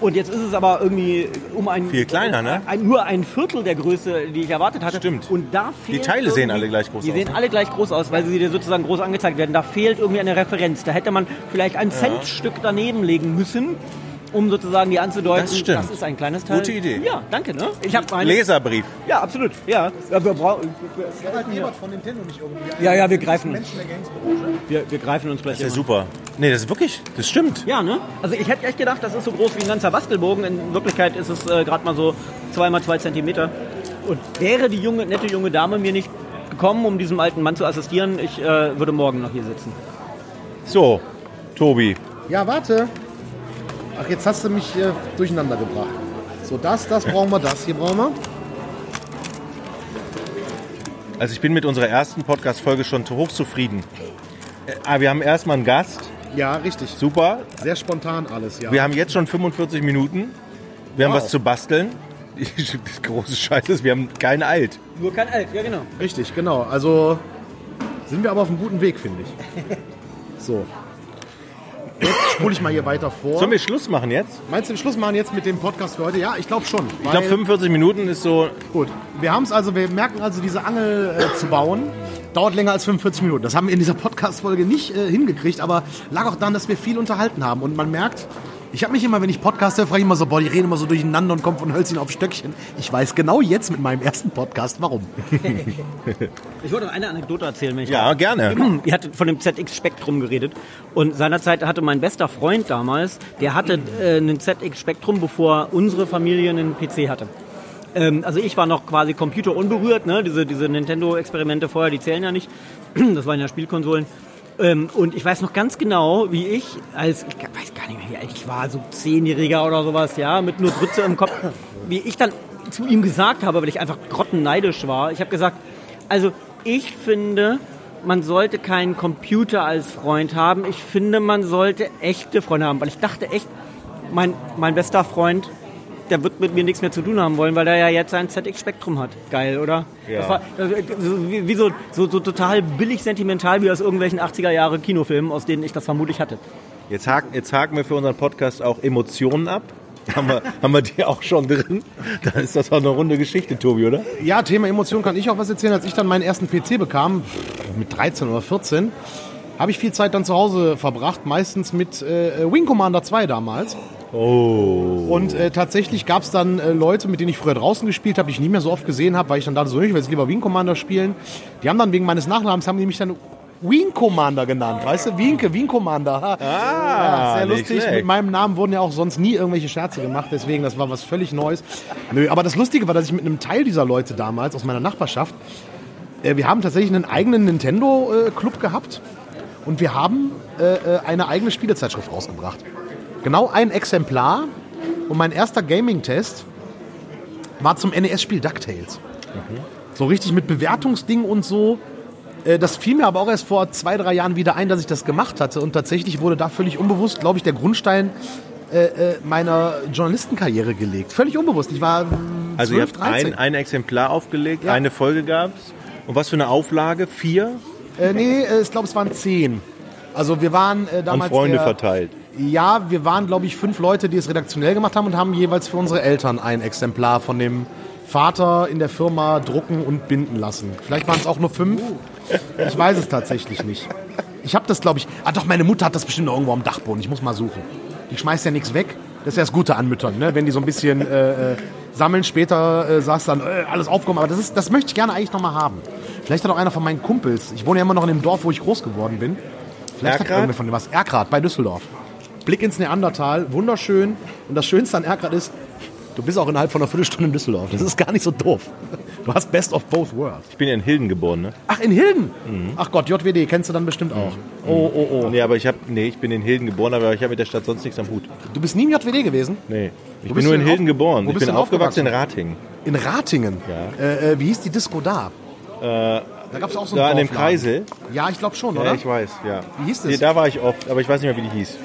Und jetzt ist es aber irgendwie um ein Viel kleiner, ne? Ein, nur ein Viertel der Größe, die ich erwartet hatte. Stimmt. Und da fehlt Teile sehen alle gleich groß Die aus, sehen ne? alle gleich groß aus, weil sie dir sozusagen groß angezeigt werden. Da fehlt irgendwie eine Referenz. Da hätte man vielleicht ein Centstück daneben legen müssen, um sozusagen die anzudeuten. Das stimmt. Das ist ein kleines Teil. Gute Idee. Ja, danke. Ne? Ich habe meine. Leserbrief. Ja, absolut. Ja, ja wir brauchen. von Nintendo nicht irgendwie. Ja, ja, wir greifen. Wir, wir greifen uns gleich. Das ist ja super. Nee, das ist wirklich, das stimmt. Ja, ne? Also ich hätte echt gedacht, das ist so groß wie ein ganzer Bastelbogen. In Wirklichkeit ist es äh, gerade mal so zwei mal zwei Zentimeter. Und wäre die junge, nette junge Dame mir nicht gekommen, um diesem alten Mann zu assistieren, ich äh, würde morgen noch hier sitzen. So, Tobi. Ja, warte. Ach, jetzt hast du mich äh, durcheinander gebracht. So, das, das brauchen wir, das hier brauchen wir. Also ich bin mit unserer ersten Podcast-Folge schon hochzufrieden. Äh, Aber wir haben erstmal einen Gast. Ja, richtig. Super. Sehr spontan alles, ja. Wir haben jetzt schon 45 Minuten. Wir haben Wow. was zu basteln. Das große Scheiß ist, wir haben kein Alt. Nur kein Alt, ja genau. Richtig, genau. Also sind wir aber auf einem guten Weg, finde ich. So. Jetzt spule ich mal hier weiter vor. Sollen wir Schluss machen jetzt? Meinst du Schluss machen jetzt mit dem Podcast für heute? Ja, ich glaube schon. Ich glaube, 45 Minuten ist so. Gut, wir haben es also, wir merken also, diese Angel äh, zu bauen, dauert länger als 45 Minuten. Das haben wir in dieser Podcast-Folge nicht äh, hingekriegt, aber lag auch daran, dass wir viel unterhalten haben. Und man merkt, ich habe mich immer, wenn ich podcaste, frage ich immer so, boah, die reden immer so durcheinander und kommen von Hölzchen auf Stöckchen. Ich weiß genau jetzt mit meinem ersten Podcast, warum. Ich wollte noch eine Anekdote erzählen, wenn ich Ja, gerne. Ihr hattet von dem ZX-Spektrum geredet. Und seinerzeit hatte mein bester Freund damals, der hatte äh, einen ZX-Spektrum, bevor unsere Familie einen PC hatte. Ähm, also ich war noch quasi Computer unberührt, ne? diese, diese Nintendo-Experimente vorher, die zählen ja nicht. Das waren ja Spielkonsolen. Ähm, und ich weiß noch ganz genau, wie ich als, ich weiß gar nicht mehr, wie alt ich war, so Zehnjähriger oder sowas, ja, mit nur Grütze im Kopf, wie ich dann zu ihm gesagt habe, weil ich einfach grottenneidisch war. Ich habe gesagt, also ich finde, man sollte keinen Computer als Freund haben. Ich finde, man sollte echte Freunde haben, weil ich dachte echt, mein, mein bester Freund, der wird mit mir nichts mehr zu tun haben wollen, weil er ja jetzt ein ZX Spektrum hat. Geil, oder? Ja. Das war das, so, wie, wie so, so, so total billig sentimental wie aus irgendwelchen 80er Jahre Kinofilmen, aus denen ich das vermutlich hatte. Jetzt haken, jetzt haken wir für unseren Podcast auch Emotionen ab. Haben wir, haben wir die auch schon drin? Dann ist das auch eine runde Geschichte, Tobi, oder? Ja, Thema Emotion kann ich auch was erzählen. Als ich dann meinen ersten PC bekam, mit 13 oder 14, habe ich viel Zeit dann zu Hause verbracht, meistens mit äh, Wing Commander 2 damals. Oh. Und äh, tatsächlich gab es dann äh, Leute, mit denen ich früher draußen gespielt habe, die ich nie mehr so oft gesehen habe, weil ich dann dachte, so, ich will jetzt lieber Wing Commander spielen. Die haben dann wegen meines Nachnamens, haben die mich dann Wing Commander genannt, weißt du? Wienke, Wing Commander. Ah, ja, sehr lustig. schlecht. Mit meinem Namen wurden ja auch sonst nie irgendwelche Scherze gemacht, deswegen, das war was völlig Neues. Nö, aber das Lustige war, dass ich mit einem Teil dieser Leute damals aus meiner Nachbarschaft, äh, wir haben tatsächlich einen eigenen Nintendo-Club gehabt und wir haben äh, äh, eine eigene Spielezeitschrift rausgebracht. Genau ein Exemplar und mein erster Gaming-Test war zum NES-Spiel DuckTales. So richtig mit Bewertungsding und so. Äh, Das fiel mir aber auch erst vor zwei, drei Jahren wieder ein, dass ich das gemacht hatte. Und tatsächlich wurde da völlig unbewusst, glaube ich, der Grundstein äh, äh, meiner Journalistenkarriere gelegt. Völlig unbewusst. Ich war mm, Also ihr 12, habt 13. ein, ein Exemplar aufgelegt, Ja. eine Folge gab's. Und was für eine Auflage? Vier? Äh, nee, ich glaube, es waren zehn. Also wir waren äh, An damals Freunde der, verteilt. Ja, wir waren, glaube ich, fünf Leute, die es redaktionell gemacht haben und haben jeweils für unsere Eltern ein Exemplar von dem Vater in der Firma drucken und binden lassen. Vielleicht waren es auch nur fünf. Ich weiß es tatsächlich nicht. Ich habe das, glaube ich. Ah, doch, meine Mutter hat das bestimmt noch irgendwo am Dachboden. Ich muss mal suchen. Die schmeißt ja nichts weg. Das ist ja das Gute an Müttern, ne? wenn die so ein bisschen äh, äh, sammeln. Später äh, sagst dann, äh, alles aufkommen. Aber das, ist, das möchte ich gerne eigentlich noch mal haben. Vielleicht hat auch einer von meinen Kumpels. Ich wohne ja immer noch in dem Dorf, wo ich groß geworden bin. Vielleicht hat Erkrath? irgendwer von dem was. Erkrath bei Düsseldorf. Blick ins Neandertal, wunderschön. Und das Schönste an Erkrath ist, du bist auch innerhalb von einer Viertelstunde in Düsseldorf. Das ist gar nicht so doof. Du hast Best of both worlds. Ich bin ja in Hilden geboren, ne? Ach, in Hilden? Mhm. Ach Gott, JWD kennst du dann bestimmt auch. Oh, oh, oh. Nee, aber ich habe nee, ich bin in Hilden geboren, aber ich habe mit der Stadt sonst nichts am Hut. Du bist nie im JWD gewesen? Nee. Ich bin nur in Hilden geboren. wo Ich bist bin aufgewachsen in? Ratingen. In Ratingen? Ja. Äh, äh, wie hieß die Disco da? da gab es auch so einen Da an dem. Kreisel. Ja, ich glaube schon, Ja, oder? ich weiß, ja. Wie hieß das? Nee, da war ich oft, aber ich weiß nicht mehr, wie die hieß.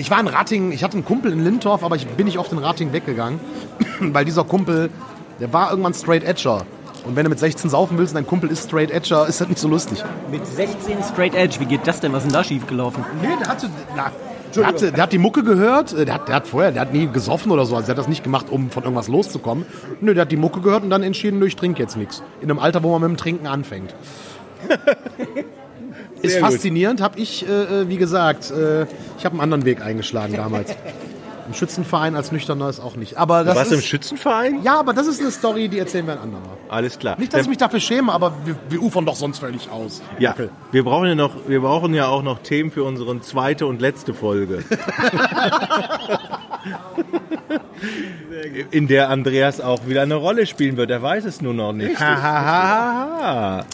Ich war in Ratingen, ich hatte einen Kumpel in Lindorf, aber ich bin nicht oft in Ratingen weggegangen, weil dieser Kumpel, der war irgendwann Straight Edger. Und wenn du mit 16 saufen willst und dein Kumpel ist Straight Edger, ist das nicht so lustig. Mit 16 Straight Edge, wie geht das denn? Was ist denn da schiefgelaufen? Nee, der hatte, na, der, hatte, der hat die Mucke gehört, äh, der hat, der hat vorher, der hat nie gesoffen oder so, also der hat das nicht gemacht, um von irgendwas loszukommen. Nö, der hat die Mucke gehört und dann entschieden, nö, ich trinke jetzt nichts. In einem Alter, wo man mit dem Trinken anfängt. Ist Sehr faszinierend, habe ich, äh, äh, wie gesagt, äh, ich habe einen anderen Weg eingeschlagen damals. Im Schützenverein als Nüchterner ist auch nicht. Aber das Warst du im ist, Schützenverein? ja, aber das ist eine Story, die erzählen wir ein andermal. Alles klar. Nicht, dass ich mich dafür schäme, aber wir, wir ufern doch sonst völlig aus. ja, wir brauchen ja noch, wir brauchen ja auch noch Themen für unsere zweite und letzte Folge. in der Andreas auch wieder eine Rolle spielen wird. Er weiß es nur noch nicht. Ha, ha, ha, ha, ha.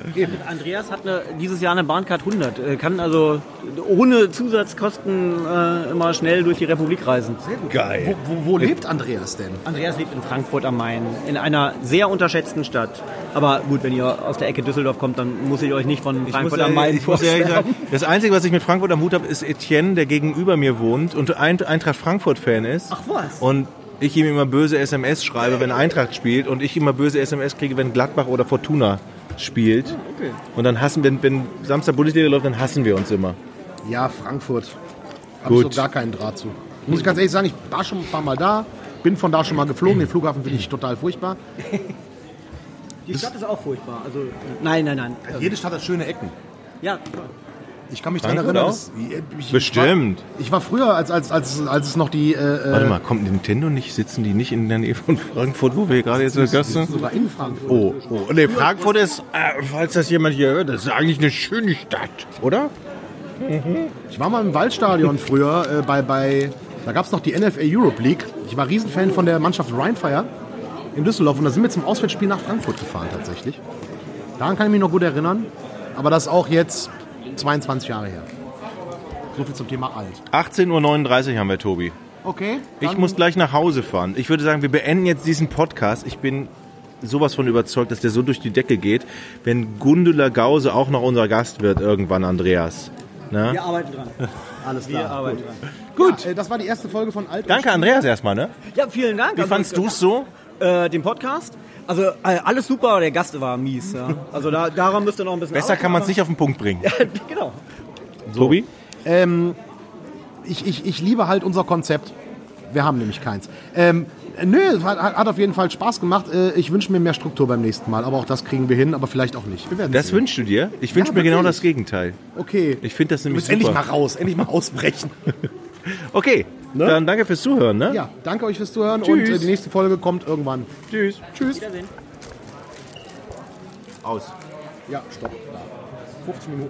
Andreas hat eine, dieses Jahr eine Bahncard 100. Äh, Kann also ohne Zusatzkosten äh, immer schnell durch die Republik reisen. Geil. Wo, wo, wo lebt Andreas denn? Andreas lebt in Frankfurt am Main, in einer sehr unterschätzten Stadt. Aber gut, wenn ihr aus der Ecke Düsseldorf kommt, dann muss ich euch nicht von Frankfurt am Main muss vorstellen. das Einzige, was ich mit Frankfurt am Hut habe, ist Etienne, der gegenüber mir wohnt und Ein- Eintracht Frankfurt-Fan ist. Ach was? Und ich ihm immer böse SMS schreibe, wenn Eintracht spielt und ich immer böse SMS kriege, wenn Gladbach oder Fortuna spielt. okay. Und dann hassen, wenn, wenn Samstag Bundesliga läuft, dann hassen wir uns immer. Ja, Frankfurt. Habe ich Gut. so gar keinen Draht zu. Muss ich ganz ehrlich sagen, ich war schon ein paar Mal da, bin von da schon mal geflogen. Den Flughafen finde ich total furchtbar. Die Stadt ist auch furchtbar. Also, nein, nein, nein. Jede Stadt hat schöne Ecken. Ja, Ich kann mich daran erinnern. dass- ich, Bestimmt. Ich war, ich war früher, als, als, als, als es noch die. Äh, Warte mal, kommt Nintendo nicht? Sitzen die nicht in der Nähe von Frankfurt, wo wir gerade jetzt in der Gast sind? sogar in Frankfurt. Oh, oh. Nee, Frankfurt ist, äh, falls das jemand hier hört, das ist eigentlich eine schöne Stadt, oder? Ich war mal im Waldstadion früher äh, bei, bei. Da gab es noch die NFL Europe League. Ich war Riesenfan von der Mannschaft Rheinfire in Düsseldorf und da sind wir zum Auswärtsspiel nach Frankfurt gefahren tatsächlich. Daran kann ich mich noch gut erinnern. Aber das auch jetzt 22 Jahre her. So viel zum Thema alt. 18.39 Uhr haben wir, Tobi. Okay. Ich muss gleich nach Hause fahren. Ich würde sagen, wir beenden jetzt diesen Podcast. Ich bin sowas von überzeugt, dass der so durch die Decke geht, wenn Gundula Gause auch noch unser Gast wird irgendwann, Andreas. Ne? wir arbeiten dran. Alles Wir klar. arbeiten dran. Gut. Ja, äh, das war die erste Folge von Alt. und Danke, Andreas, erstmal. Ne? Ja, vielen Dank. Wie fandst du es so? Äh, den Podcast? Also äh, alles super, der Gast war mies. Ja. Also da, daran müsst ihr noch ein bisschen Besser kann man es nicht auf den Punkt bringen. genau. Tobi? ich, ich, ich liebe halt unser Konzept. Wir haben nämlich keins. Ähm, nö, es hat, hat auf jeden Fall Spaß gemacht. Äh, Ich wünsche mir mehr Struktur beim nächsten Mal. Aber auch das kriegen wir hin, aber vielleicht auch nicht. Wir werden Das sehen. wünschst du dir? Ich wünsche Ja, mir genau das Gegenteil. Okay. Ich finde das Du nämlich bist endlich mal super. raus, endlich mal ausbrechen. Okay, dann danke fürs Zuhören. Ne? ja, danke euch fürs Zuhören Tschüss. und äh, die nächste Folge kommt irgendwann. Tschüss. Tschüss. Wiedersehen. Aus. Ja, stopp. Da. 15 Minuten.